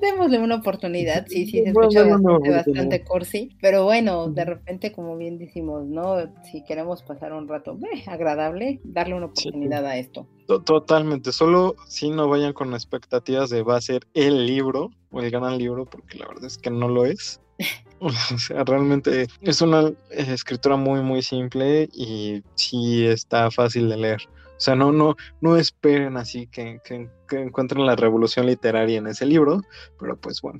Démosle una oportunidad, sí, sí, se escucha bastante, cursi. Pero bueno, de repente, como bien decimos, ¿no? Si queremos pasar un rato agradable, darle una oportunidad a esto. Totalmente, solo si no vayan con expectativas de va a ser el libro o el gran libro, porque la verdad es que no lo es. o sea, realmente es una escritura muy, muy simple y sí está fácil de leer. O sea, no, no, no esperen así que, encuentren la revolución literaria en ese libro, pero pues bueno.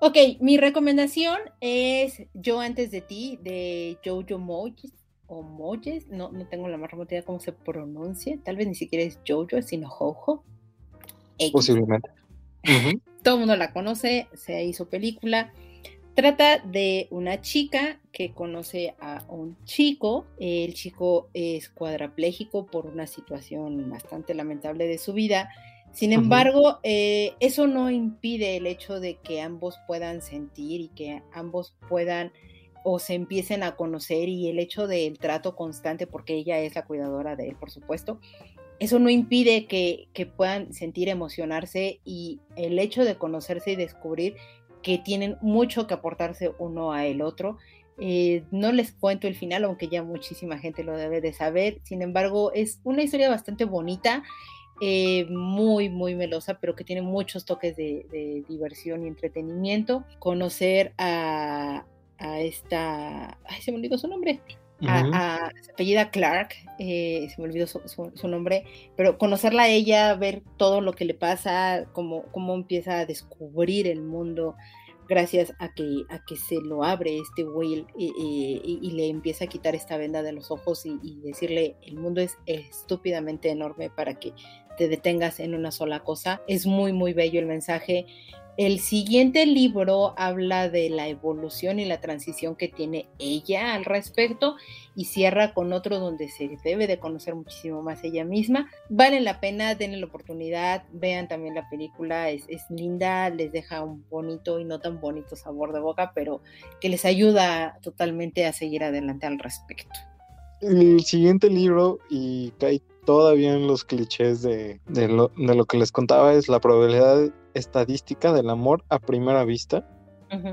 Ok, mi recomendación es Yo antes de ti, de Jojo Moyes, o Moyes, no, no tengo la más remota idea cómo se pronuncia, tal vez ni siquiera es Jojo, sino Jojo. Posiblemente. Todo el mundo la conoce, se hizo película. Trata de una chica que conoce a un chico. El chico es cuadraplégico por una situación bastante lamentable de su vida. Sin embargo, eh, eso no impide el hecho de que ambos puedan sentir y que ambos puedan o se empiecen a conocer y el hecho del trato constante, porque ella es la cuidadora de él, por supuesto, eso no impide que, que, puedan sentir, emocionarse y el hecho de conocerse y descubrir que tienen mucho que aportarse uno a el otro. Eh, no les cuento el final, aunque ya muchísima gente lo debe de saber. Sin embargo, es una historia bastante bonita, eh, muy, muy melosa, pero que tiene muchos toques de, diversión y entretenimiento. Conocer a, a esta... Ay, se me olvidó su nombre. A, apellida Clark, eh, se me olvidó su, nombre, pero conocerla a ella, ver todo lo que le pasa, cómo, cómo empieza a descubrir el mundo gracias a que, a que se lo abre este Will y, le empieza a quitar esta venda de los ojos y, y decirle el mundo es estúpidamente enorme para que te detengas en una sola cosa. Es muy, muy bello el mensaje. El siguiente libro habla de la evolución y la transición que tiene ella al respecto y cierra con otro donde se debe de conocer muchísimo más ella misma. Vale la pena, denle la oportunidad, vean también la película, es, linda, les deja un bonito y no tan bonito sabor de boca, pero que les ayuda totalmente a seguir adelante al respecto. El siguiente libro, y cae todavía en los clichés de, lo, de lo que les contaba, es la probabilidad estadística del amor a primera vista.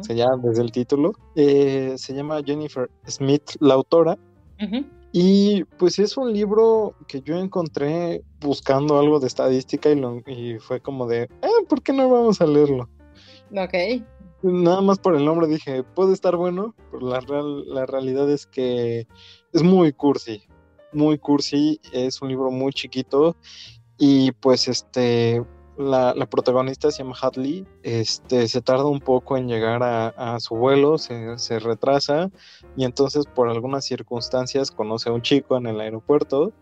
Se llama desde el título. Eh, se llama Jennifer Smith, la autora. Y pues es un libro que yo encontré buscando algo de estadística y, y fue como de, ah, ¿por qué no vamos a leerlo? Ok. Nada más por el nombre dije, puede estar bueno, pero la, la realidad es que es muy cursi, muy cursi, es un libro muy chiquito y pues este la, protagonista se llama Hadley, este, se tarda un poco en llegar a, su vuelo, se, se, retrasa y entonces por algunas circunstancias conoce a un chico en el aeropuerto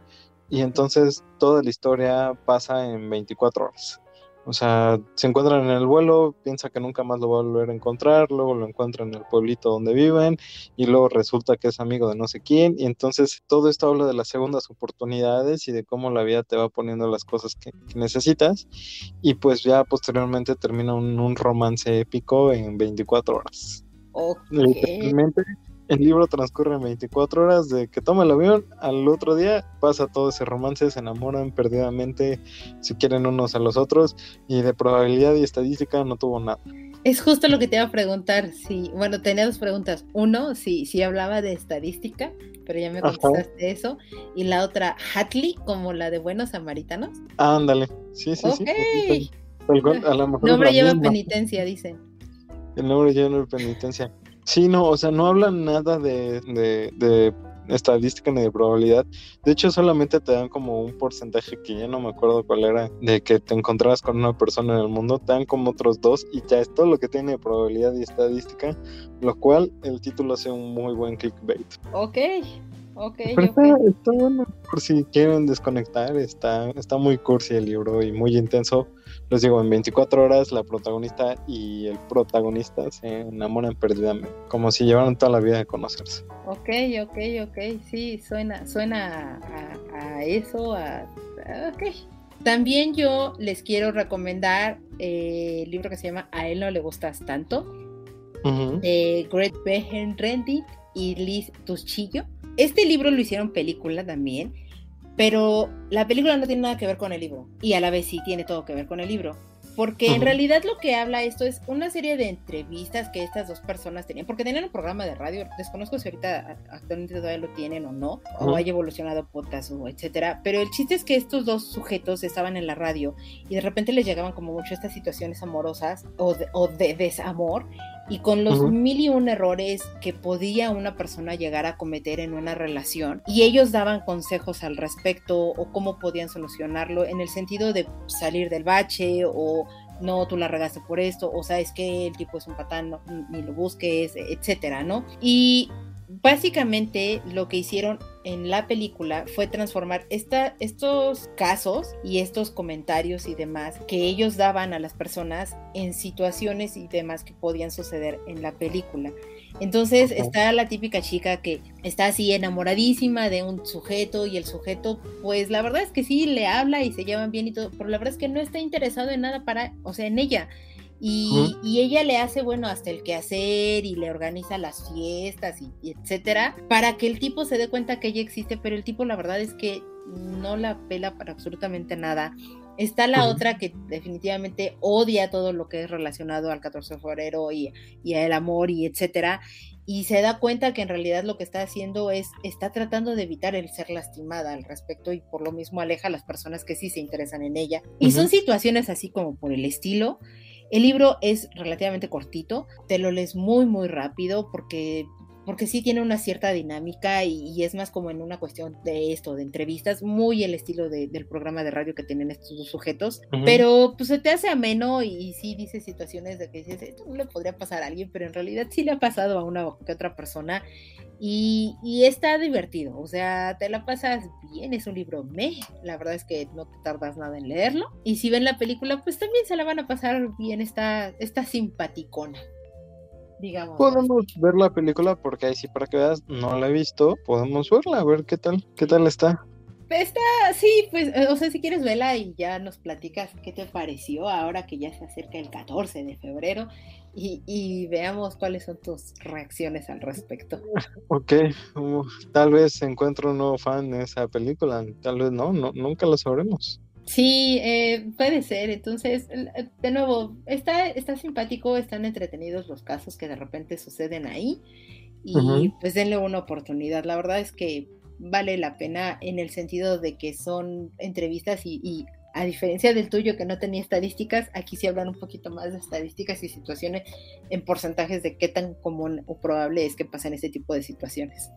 y entonces toda la historia pasa en 24 horas. O sea, se encuentran en el vuelo, piensa que nunca más lo va a volver a encontrar, luego lo encuentra en el pueblito donde viven y luego resulta que es amigo de no sé quién y entonces todo esto habla de las segundas oportunidades y de cómo la vida te va poniendo las cosas que, necesitas y pues ya posteriormente termina un, romance épico en 24 horas. Okay. El libro transcurre en 24 horas de que toma el avión, al otro día pasa todo ese romance, se enamoran perdidamente, se quieren unos a los otros y de probabilidad y estadística no tuvo nada. Es justo lo que te iba a preguntar, sí, bueno, tenía dos preguntas. Uno, si, si hablaba de estadística, pero ya me contestaste eso. Y la otra, Hatley, como la de Buenos Samaritanos. Ándale, sí, sí, sí. El nombre lleva penitencia, dicen. El nombre lleva penitencia. Sí, no, o sea, no hablan nada de, de, estadística ni de probabilidad. De hecho, solamente te dan como un porcentaje que ya no me acuerdo cuál era, de que te encontrabas con una persona en el mundo, te dan como otros dos y ya es todo lo que tiene probabilidad y estadística, lo cual el título hace un muy buen clickbait. Ok, ok. está, bueno, por si quieren desconectar, está, está muy cursi el libro y muy intenso les digo, en 24 horas la protagonista y el protagonista se enamoran perdidamente, como si llevaran toda la vida de conocerse. Ok, ok, ok, sí, suena, suena a, eso, a, ok. También yo les quiero recomendar eh, el libro que se llama A él no le gustas tanto, de Greg Behen y Liz Tuschillo. Este libro lo hicieron película también pero la película no tiene nada que ver con el libro y a la vez sí tiene todo que ver con el libro. Porque en realidad lo que habla esto es una serie de entrevistas que estas dos personas tenían, porque tenían un programa de radio, desconozco si ahorita actualmente todavía lo tienen o no, o haya evolucionado podcast o etcétera, pero el chiste es que estos dos sujetos estaban en la radio y de repente les llegaban como mucho estas situaciones amorosas o o de desamor y con los mil y un errores que podía una persona llegar a cometer en una relación. Y ellos daban consejos al respecto o cómo podían solucionarlo en el sentido de salir del bache o no, tú la regaste por esto, o sabes que el tipo es un patán, ni lo busques, etcétera, ¿no? Y básicamente lo que hicieron en la película fue transformar esta, estos casos y estos comentarios y demás que ellos daban a las personas en situaciones y demás que podían suceder en la película. Entonces está la típica chica que está así enamoradísima de un sujeto y el sujeto, pues la verdad es que sí le habla y se llevan bien y todo, pero la verdad es que no está interesado en nada para, o sea, en ella. Y, ella le hace, bueno, hasta el quehacer y le organiza las fiestas y, etcétera, para que el tipo se dé cuenta que ella existe, pero el tipo la verdad es que no la pela para absolutamente nada. Está la otra que definitivamente odia todo lo que es relacionado al 14 de febrero y, y al amor y etcétera. Y se da cuenta que en realidad lo que está haciendo es, está tratando de evitar el ser lastimada al respecto y por lo mismo aleja a las personas que sí se interesan en ella. Y son situaciones así como por el estilo. El libro es relativamente cortito, te lo lees muy muy rápido porque porque sí tiene una cierta dinámica y, es más como en una cuestión de esto, de entrevistas, muy el estilo del programa de radio que tienen estos dos sujetos, pero pues se te hace ameno y, sí dice situaciones de que dices, esto no le podría pasar a alguien, pero en realidad sí le ha pasado a una que otra persona y, y, está divertido, o sea, te la pasas bien, es un libro me, la verdad es que no te tardas nada en leerlo. Y si ven la película, pues también se la van a pasar bien, está, está simpaticona. Digamos. Podemos ver la película porque ahí sí para que veas, no la he visto, podemos verla, a ver qué tal, qué tal está. Está, sí, pues, eh, o sea, si quieres verla y ya nos platicas qué te pareció ahora que ya se acerca el 14 de febrero y, veamos cuáles son tus reacciones al respecto. Ok, tal vez encuentro un nuevo fan de esa película, tal vez no, no nunca lo sabremos. Sí, eh, puede ser. Entonces, de nuevo, está, está simpático, están entretenidos los casos que de repente suceden ahí y pues denle una oportunidad. La verdad es que vale la pena en el sentido de que son entrevistas y, a diferencia del tuyo que no tenía estadísticas, aquí sí hablan un poquito más de estadísticas y situaciones en porcentajes de qué tan común o probable es que pasen este tipo de situaciones.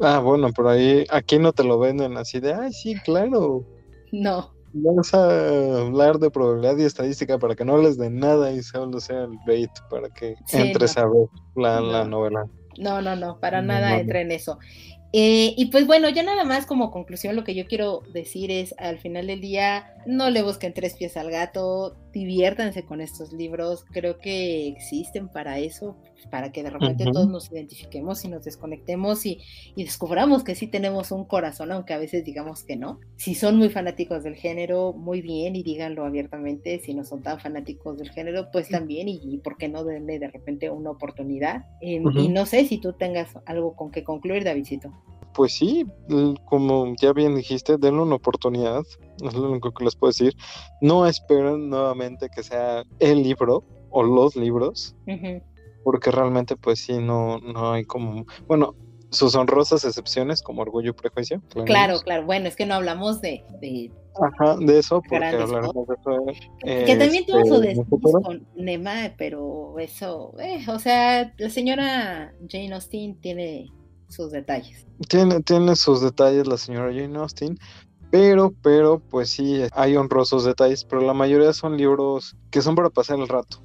Ah, bueno, por ahí, aquí no te lo venden así de, ay, sí, claro. No. Vamos a hablar de probabilidad y estadística para que no hables de nada y solo sea el bait para que entres a ver la, novela. No, no, no, para nada entra en eso. Eh, y pues bueno, ya nada más como conclusión lo que yo quiero decir es, al final del día, no le busquen tres pies al gato, diviértanse con estos libros, creo que existen para eso, para que de repente todos nos identifiquemos y nos desconectemos y, descubramos que sí tenemos un corazón, aunque a veces digamos que no. Si son muy fanáticos del género, muy bien y díganlo abiertamente, si no son tan fanáticos del género, pues también y, por qué no denle de repente una oportunidad. Em, y no sé si tú tengas algo con que concluir, Davidcito pues sí, como ya bien dijiste, denle una oportunidad, es lo único que les puedo decir. No esperen nuevamente que sea el libro o los libros, porque realmente pues sí, no, no hay como, bueno, sus honrosas excepciones como Orgullo y Prejuicio. Claro, claro, bueno, es que no hablamos de... Ajá, de eso, porque hablaremos de eso. que también tuvo su este, con Nema, pero eso, eh, o sea, la señora Jane Austen tiene sus detalles. Tiene, tiene sus detalles la señora Jane Austen, pero, pero, pues sí, hay honrosos detalles, pero la mayoría son libros que son para pasar el rato.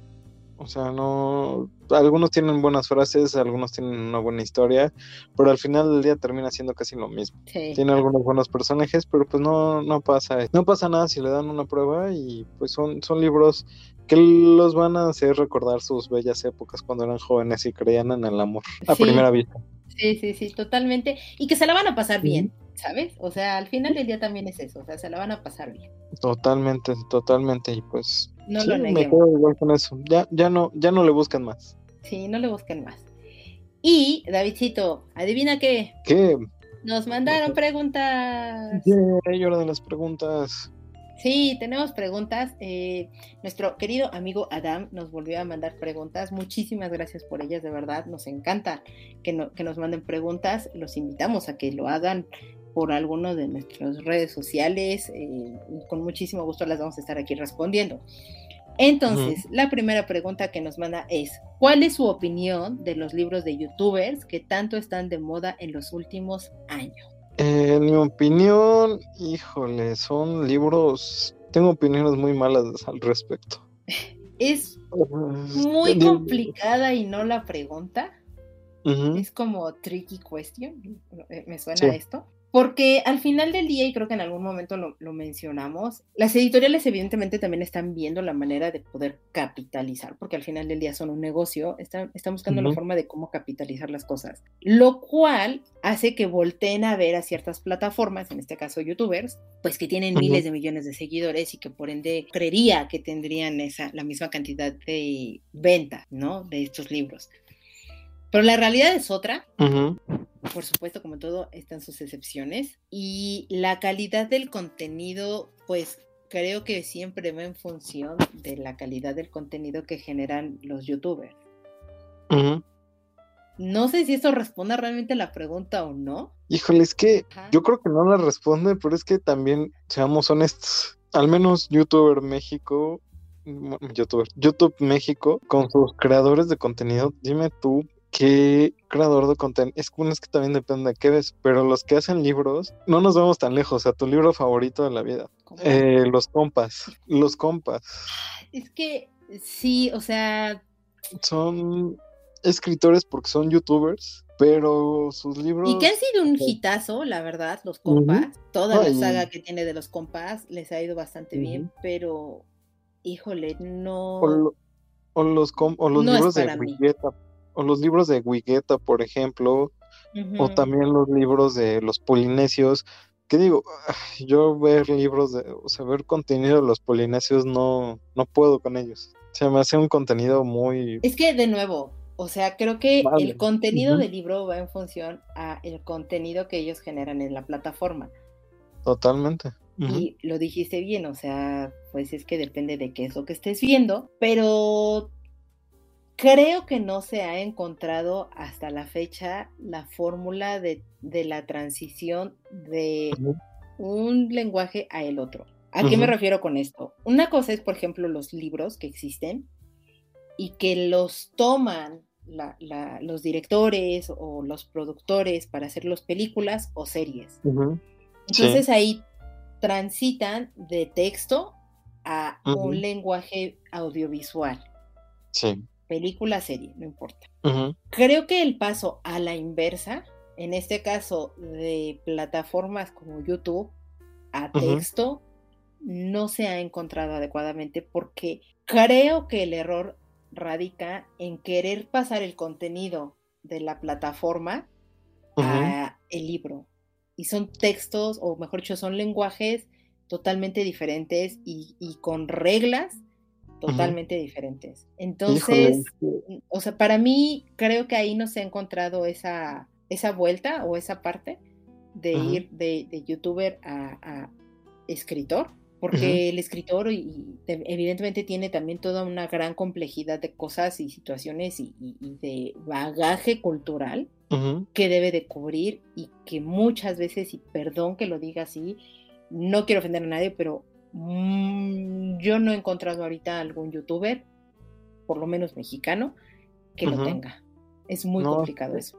O sea, no. Algunos tienen buenas frases, algunos tienen una buena historia, pero al final del día termina siendo casi lo mismo. Tiene algunos buenos personajes, pero pues no, no pasa. No pasa nada si le dan una prueba y pues son, son libros que los van a hacer recordar sus bellas épocas cuando eran jóvenes y creían en el amor a primera vista. Sí, sí, sí, totalmente. Y que se la van a pasar bien, ¿sabes? O sea, al final del día también es eso, o sea, se la van a pasar bien. Totalmente, totalmente. Y pues no lo me quedo igual con eso. Ya, ya no, ya no le buscan más. Sí, no le busquen más. Y, Davidcito, ¿adivina qué? ¿Qué? Nos mandaron preguntas. Yeah, hora de las preguntas. Sí, tenemos preguntas. Eh, nuestro querido amigo Adam nos volvió a mandar preguntas. Muchísimas gracias por ellas, de verdad. Nos encanta que, nos manden preguntas. Los invitamos a que lo hagan por alguno de nuestras redes sociales. Eh, con muchísimo gusto las vamos a estar aquí respondiendo. Entonces, la primera pregunta que nos manda es, ¿cuál es su opinión de los libros de youtubers que tanto están de moda en los últimos años? En mi opinión, híjole, son libros, tengo opiniones muy malas al respecto. Es muy complicada y no la pregunta. Es como tricky question, me suena esto. Porque al final del día, y creo que en algún momento lo, mencionamos, las editoriales evidentemente también están viendo la manera de poder capitalizar, porque al final del día son un negocio, están, buscando la forma de cómo capitalizar las cosas, lo cual hace que volteen a ver a ciertas plataformas, en este caso youtubers, pues que tienen miles de millones de seguidores y que por ende creería que tendrían esa, la misma cantidad de venta, ¿no? De estos libros. Pero la realidad es otra. Por supuesto, como todo, están sus excepciones. Y la calidad del contenido, pues creo que siempre va en función de la calidad del contenido que generan los youtubers. No sé si eso responde realmente a la pregunta o no. Híjole, es que yo creo que no la responde, pero es que también, seamos honestos, al menos YouTuber México, YouTuber, YouTube México, con sus creadores de contenido, dime tú qué creador de contenido. Es, es que también depende de qué ves, pero los que hacen libros, no nos vamos tan lejos. O sea, tu libro favorito de la vida. Eh, los compas. Los compas. Es que sí, o sea. Son escritores porque son youtubers, pero sus libros. Y que han sido un hitazo, la verdad, los compas. Toda la saga que tiene de los compas les ha ido bastante bien, pero híjole, no. O, los, o los libros de Wigueta, o los libros de Wigueta, por ejemplo, o también los libros de los polinesios. ¿Qué digo? Yo ver libros de, o sea, ver contenido de los polinesios no, no puedo con ellos. Se me hace un contenido muy... Es que, de nuevo, o sea, creo que el contenido del libro va en función a el contenido que ellos generan en la plataforma. Totalmente. Y lo dijiste bien, o sea, pues es que depende de qué es lo que estés viendo, pero creo que no se ha encontrado hasta la fecha la fórmula de, la transición de un lenguaje a el otro. ¿A qué me refiero con esto? Una cosa es, por ejemplo, los libros que existen y que los toman los directores o los productores para hacer las películas o series. Entonces ahí transitan de texto a un lenguaje audiovisual. Sí. Película, serie, no importa. Creo que el paso a la inversa, en este caso de plataformas como YouTube a texto, no se ha encontrado adecuadamente porque creo que el error radica en querer pasar el contenido de la plataforma a el libro. Y son textos, o mejor dicho, son lenguajes totalmente diferentes y, con reglas totalmente diferentes. Entonces, o sea, para mí creo que ahí no se ha encontrado esa, esa vuelta o esa parte de ir de, youtuber a, escritor, porque el escritor evidentemente tiene también toda una gran complejidad de cosas y situaciones y de bagaje cultural que debe de cubrir y que muchas veces, y perdón que lo diga así, no quiero ofender a nadie, pero mm, yo no he encontrado ahorita algún youtuber, por lo menos mexicano, que lo tenga. Es muy complicado eso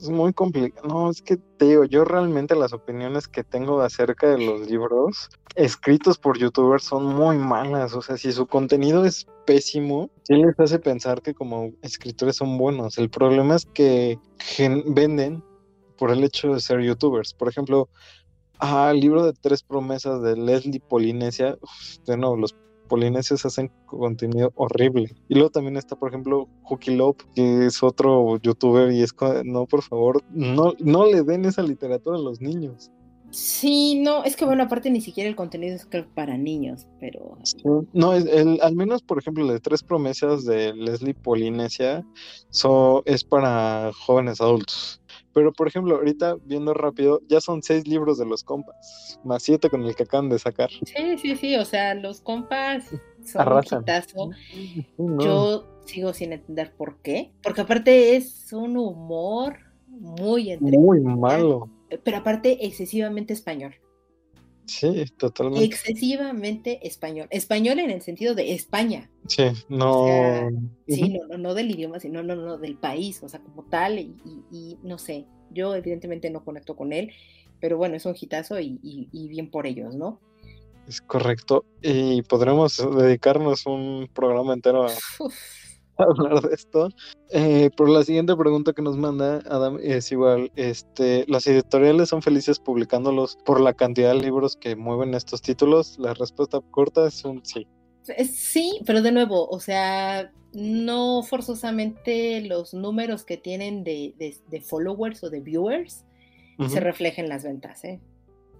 es muy complicado. No, es que te digo, yo realmente las opiniones que tengo acerca de los libros escritos por youtubers son muy malas. O sea, si su contenido es pésimo, sí les hace pensar que como escritores son buenos. El problema es que venden por el hecho de ser youtubers. Por ejemplo, el libro de tres promesas de Leslie Polinesia, de nuevo, los polinesios hacen contenido horrible. Y luego también está, por ejemplo, Hooky Lop, que es otro youtuber y es, no, por favor, no, no le den esa literatura a los niños. Sí, no, es que bueno, aparte ni siquiera el contenido es para niños, pero... no, el, al menos, por ejemplo, de tres promesas de Leslie Polinesia so, es para jóvenes adultos. Pero, por ejemplo, ahorita viendo rápido, ya son seis libros de los compas, más siete con el que acaban de sacar. Sí, sí, sí, o sea, los compas son un Yo sigo sin entender por qué, porque aparte es un humor muy entre... Muy malo. Pero aparte excesivamente español. Sí, totalmente. Excesivamente español. Español en el sentido de España. Sí, no. Sí, no, no, del idioma, sino no, no, del país, o sea, como tal, y, no sé, yo evidentemente no conecto con él, pero bueno, es un hitazo y, bien por ellos, ¿no? Es correcto, y podremos dedicarnos un programa entero a, hablar de esto. Eh, por la siguiente pregunta que nos manda Adam es igual, este, ¿las editoriales son felices publicándolos por la cantidad de libros que mueven estos títulos? La respuesta corta es un sí. Sí, pero de nuevo, o sea, no forzosamente los números que tienen de, followers o de viewers se reflejen en las ventas, ¿eh?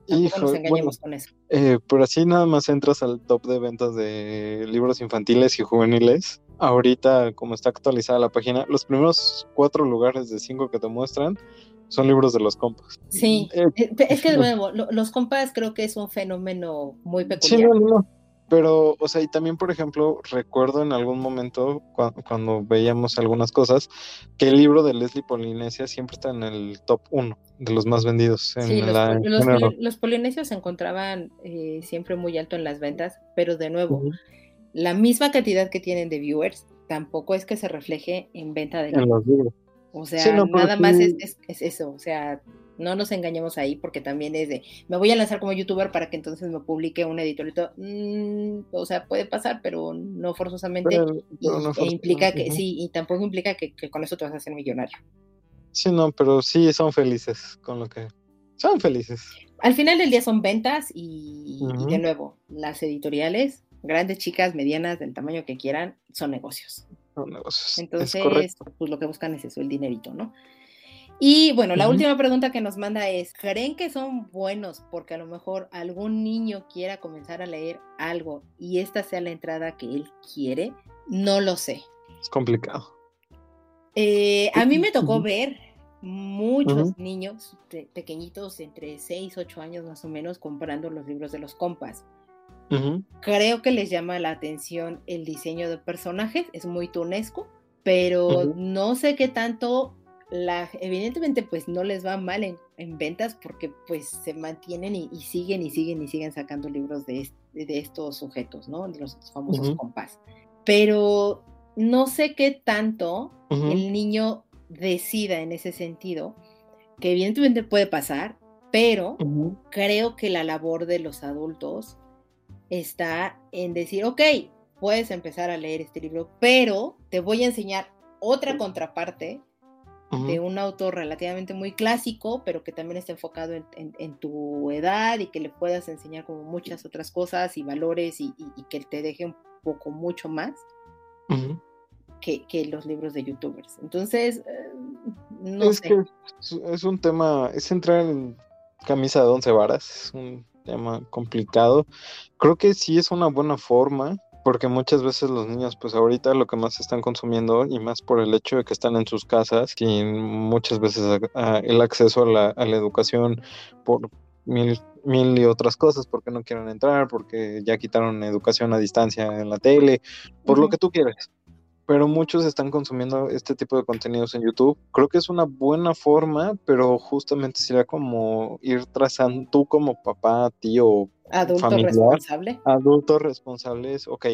nos engañemos con eso. Eh, pero así nada más entras al top de ventas de libros infantiles y juveniles ahorita, como está actualizada la página, los primeros cuatro lugares de cinco que te muestran son libros de los compas. Sí, eh, eh, es que de nuevo, los compas creo que es un fenómeno muy peculiar. Sí, no, no. Pero, o sea, y también, por ejemplo, recuerdo en algún momento, cuando veíamos algunas cosas, que el libro de Leslie Polinesia siempre está en el top uno de los más vendidos. En sí, los, los, polinesios se encontraban eh, siempre muy alto en las ventas, pero de nuevo, la misma cantidad que tienen de viewers tampoco es que se refleje en venta de libros. O sea, nada más es, eso, o sea, no nos engañemos ahí porque también es de, me voy a lanzar como youtuber para que entonces me publique un editorito. Mm, o sea, puede pasar, pero no forzosamente. e implica que, sí, y tampoco implica que, con eso te vas a hacer millonario. Sí, no, pero sí son felices con lo que... Son felices. Al final del día son ventas y, de nuevo, las editoriales, grandes, chicas, medianas, del tamaño que quieran, son negocios. Son negocios. Entonces, pues lo que buscan es eso, el dinerito, ¿no? Y bueno, la última pregunta que nos manda es, ¿creen que son buenos porque a lo mejor algún niño quiera comenzar a leer algo y esta sea la entrada que él quiere? No lo sé. Es complicado. Eh, a mí me tocó ver muchos niños pequeñitos, entre 6, 8 años más o menos, comprando los libros de los compas. Creo que les llama la atención el diseño de personajes, es muy tunesco, pero no sé qué tanto evidentemente pues no les va mal en, ventas porque pues se mantienen y, siguen y siguen y siguen sacando libros de, estos sujetos, ¿no? De los famosos compás. Pero no sé qué tanto el niño decida en ese sentido, que evidentemente puede pasar, pero creo que la labor de los adultos está en decir, ok, puedes empezar a leer este libro, pero te voy a enseñar otra contraparte de un autor relativamente muy clásico, pero que también está enfocado en, tu edad y que le puedas enseñar como muchas otras cosas y valores y, que te deje un poco mucho más que, los libros de youtubers. Entonces, eh, no es Que es, un tema, es entrar en camisa de once varas, es un tema complicado. Creo que sí es una buena forma porque muchas veces los niños pues ahorita lo que más están consumiendo y más por el hecho de que están en sus casas sin muchas veces el acceso a la, a la educación por mil, mil y otras cosas, porque no quieren entrar, porque ya quitaron educación a distancia en la tele, por lo que tú quieres pero muchos están consumiendo este tipo de contenidos en YouTube. Creo que es una buena forma, pero justamente sería como ir trazando tú como papá, tío, adulto responsable. Adulto responsable es, ok,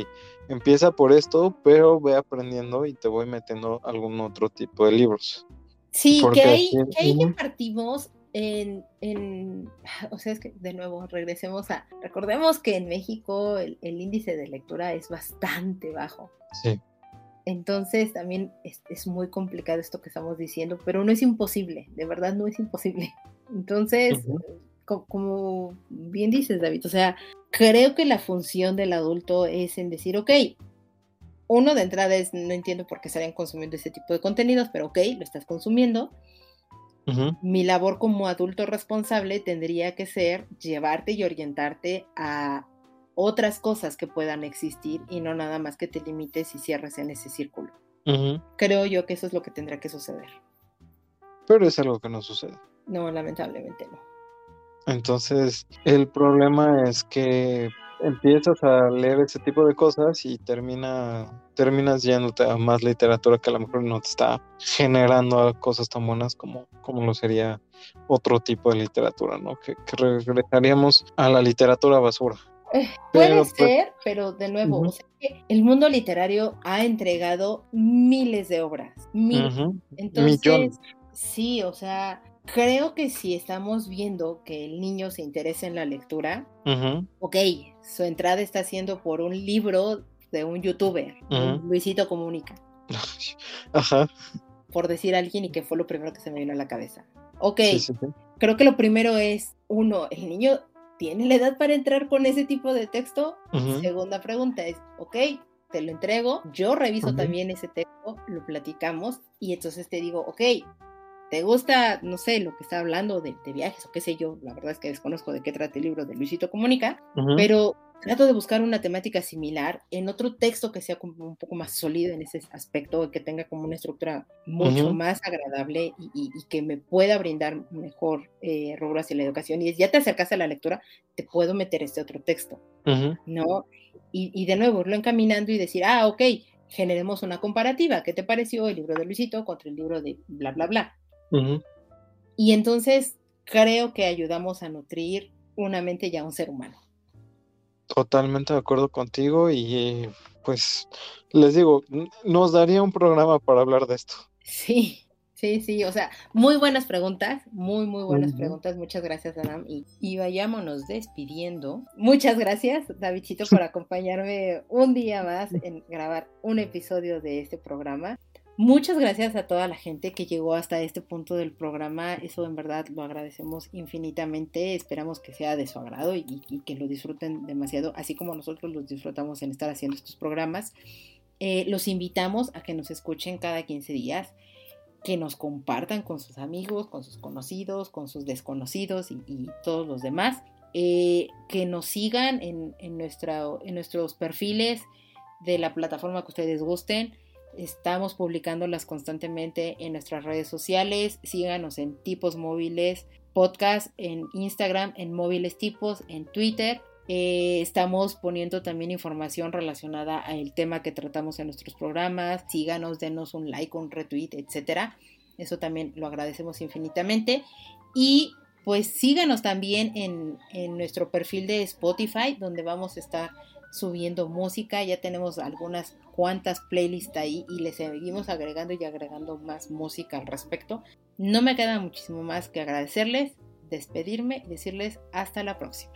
empieza por esto, pero ve aprendiendo y te voy metiendo algún otro tipo de libros. Sí, que ahí, que ahí partimos en, en, o sea, es que de nuevo regresemos a, recordemos que en México el, el índice de lectura es bastante bajo. Sí. Entonces también es, muy complicado esto que estamos diciendo, pero no es imposible, de verdad no es imposible. Entonces, como bien dices David, o sea, creo que la función del adulto es en decir, ok, uno de entrada es, no entiendo por qué estarían consumiendo ese tipo de contenidos, pero ok, lo estás consumiendo. Mi labor como adulto responsable tendría que ser llevarte y orientarte a otras cosas que puedan existir y no nada más que te limites y cierres en ese círculo. Creo yo que eso es lo que tendrá que suceder. Pero es algo que no sucede. No, lamentablemente no. Entonces, el problema es que empiezas a leer ese tipo de cosas y termina, terminas yéndote a más literatura que a lo mejor no te está generando cosas tan buenas como, como lo sería otro tipo de literatura, ¿no? Que, que regresaríamos a la literatura basura. Eh, puede pues ser, pero de nuevo, el mundo literario ha entregado miles de obras. Entonces, sí, o sea, creo que si estamos viendo que el niño se interesa en la lectura, ok, su entrada está siendo por un libro de un youtuber, Luisito Comunica. Ajá. Por decir a alguien y que fue lo primero que se me vino a la cabeza. Ok, creo que lo primero es, uno, el niño ¿tiene la edad para entrar con ese tipo de texto? Segunda pregunta es, ok, te lo entrego, yo reviso también ese texto, lo platicamos y entonces te digo, ok, ¿te gusta, no sé, lo que está hablando de, viajes o qué sé yo? La verdad es que desconozco de qué trata el libro de Luisito Comunica, pero trato de buscar una temática similar en otro texto que sea como un poco más sólido en ese aspecto, que tenga como una estructura mucho más agradable y, que me pueda brindar mejor eh, rubro hacia la educación. Y ya te acercas a la lectura, te puedo meter este otro texto, ¿no? Y, de nuevo, lo encaminando y decir, ah, ok, generemos una comparativa. ¿Qué te pareció el libro de Luisito contra el libro de bla, bla, bla? Y entonces creo que ayudamos a nutrir una mente ya un ser humano. Totalmente de acuerdo contigo y pues les digo, nos daría un programa para hablar de esto. Sí, Sí, sí, o sea, muy buenas preguntas, muy, muy buenas preguntas. Muchas gracias, Adam. Y, y, vayámonos despidiendo. Muchas gracias, Davidcito, por acompañarme un día más en grabar un episodio de este programa. Muchas gracias a toda la gente que llegó hasta este punto del programa. Eso en verdad lo agradecemos infinitamente. Esperamos que sea de su agrado y, que lo disfruten demasiado, así como nosotros los disfrutamos en estar haciendo estos programas. Eh, los invitamos a que nos escuchen cada 15 días que nos compartan con sus amigos, con sus conocidos, con sus desconocidos y, todos los demás. Eh, que nos sigan en, en, en nuestros perfiles de la plataforma que ustedes gusten. Estamos publicándolas constantemente en nuestras redes sociales. Síganos en Tipos Móviles Podcast, en Instagram, en Móviles Tipos, en Twitter. Eh, estamos poniendo también información relacionada al tema que tratamos en nuestros programas. Síganos, denos un like, un retweet, etcétera. Eso también lo agradecemos infinitamente. Y pues síganos también en, en nuestro perfil de Spotify, donde vamos a estar subiendo música. Ya tenemos algunas cuantas playlists ahí y les seguimos agregando y agregando más música al respecto. No me queda muchísimo más que agradecerles, despedirme y decirles hasta la próxima.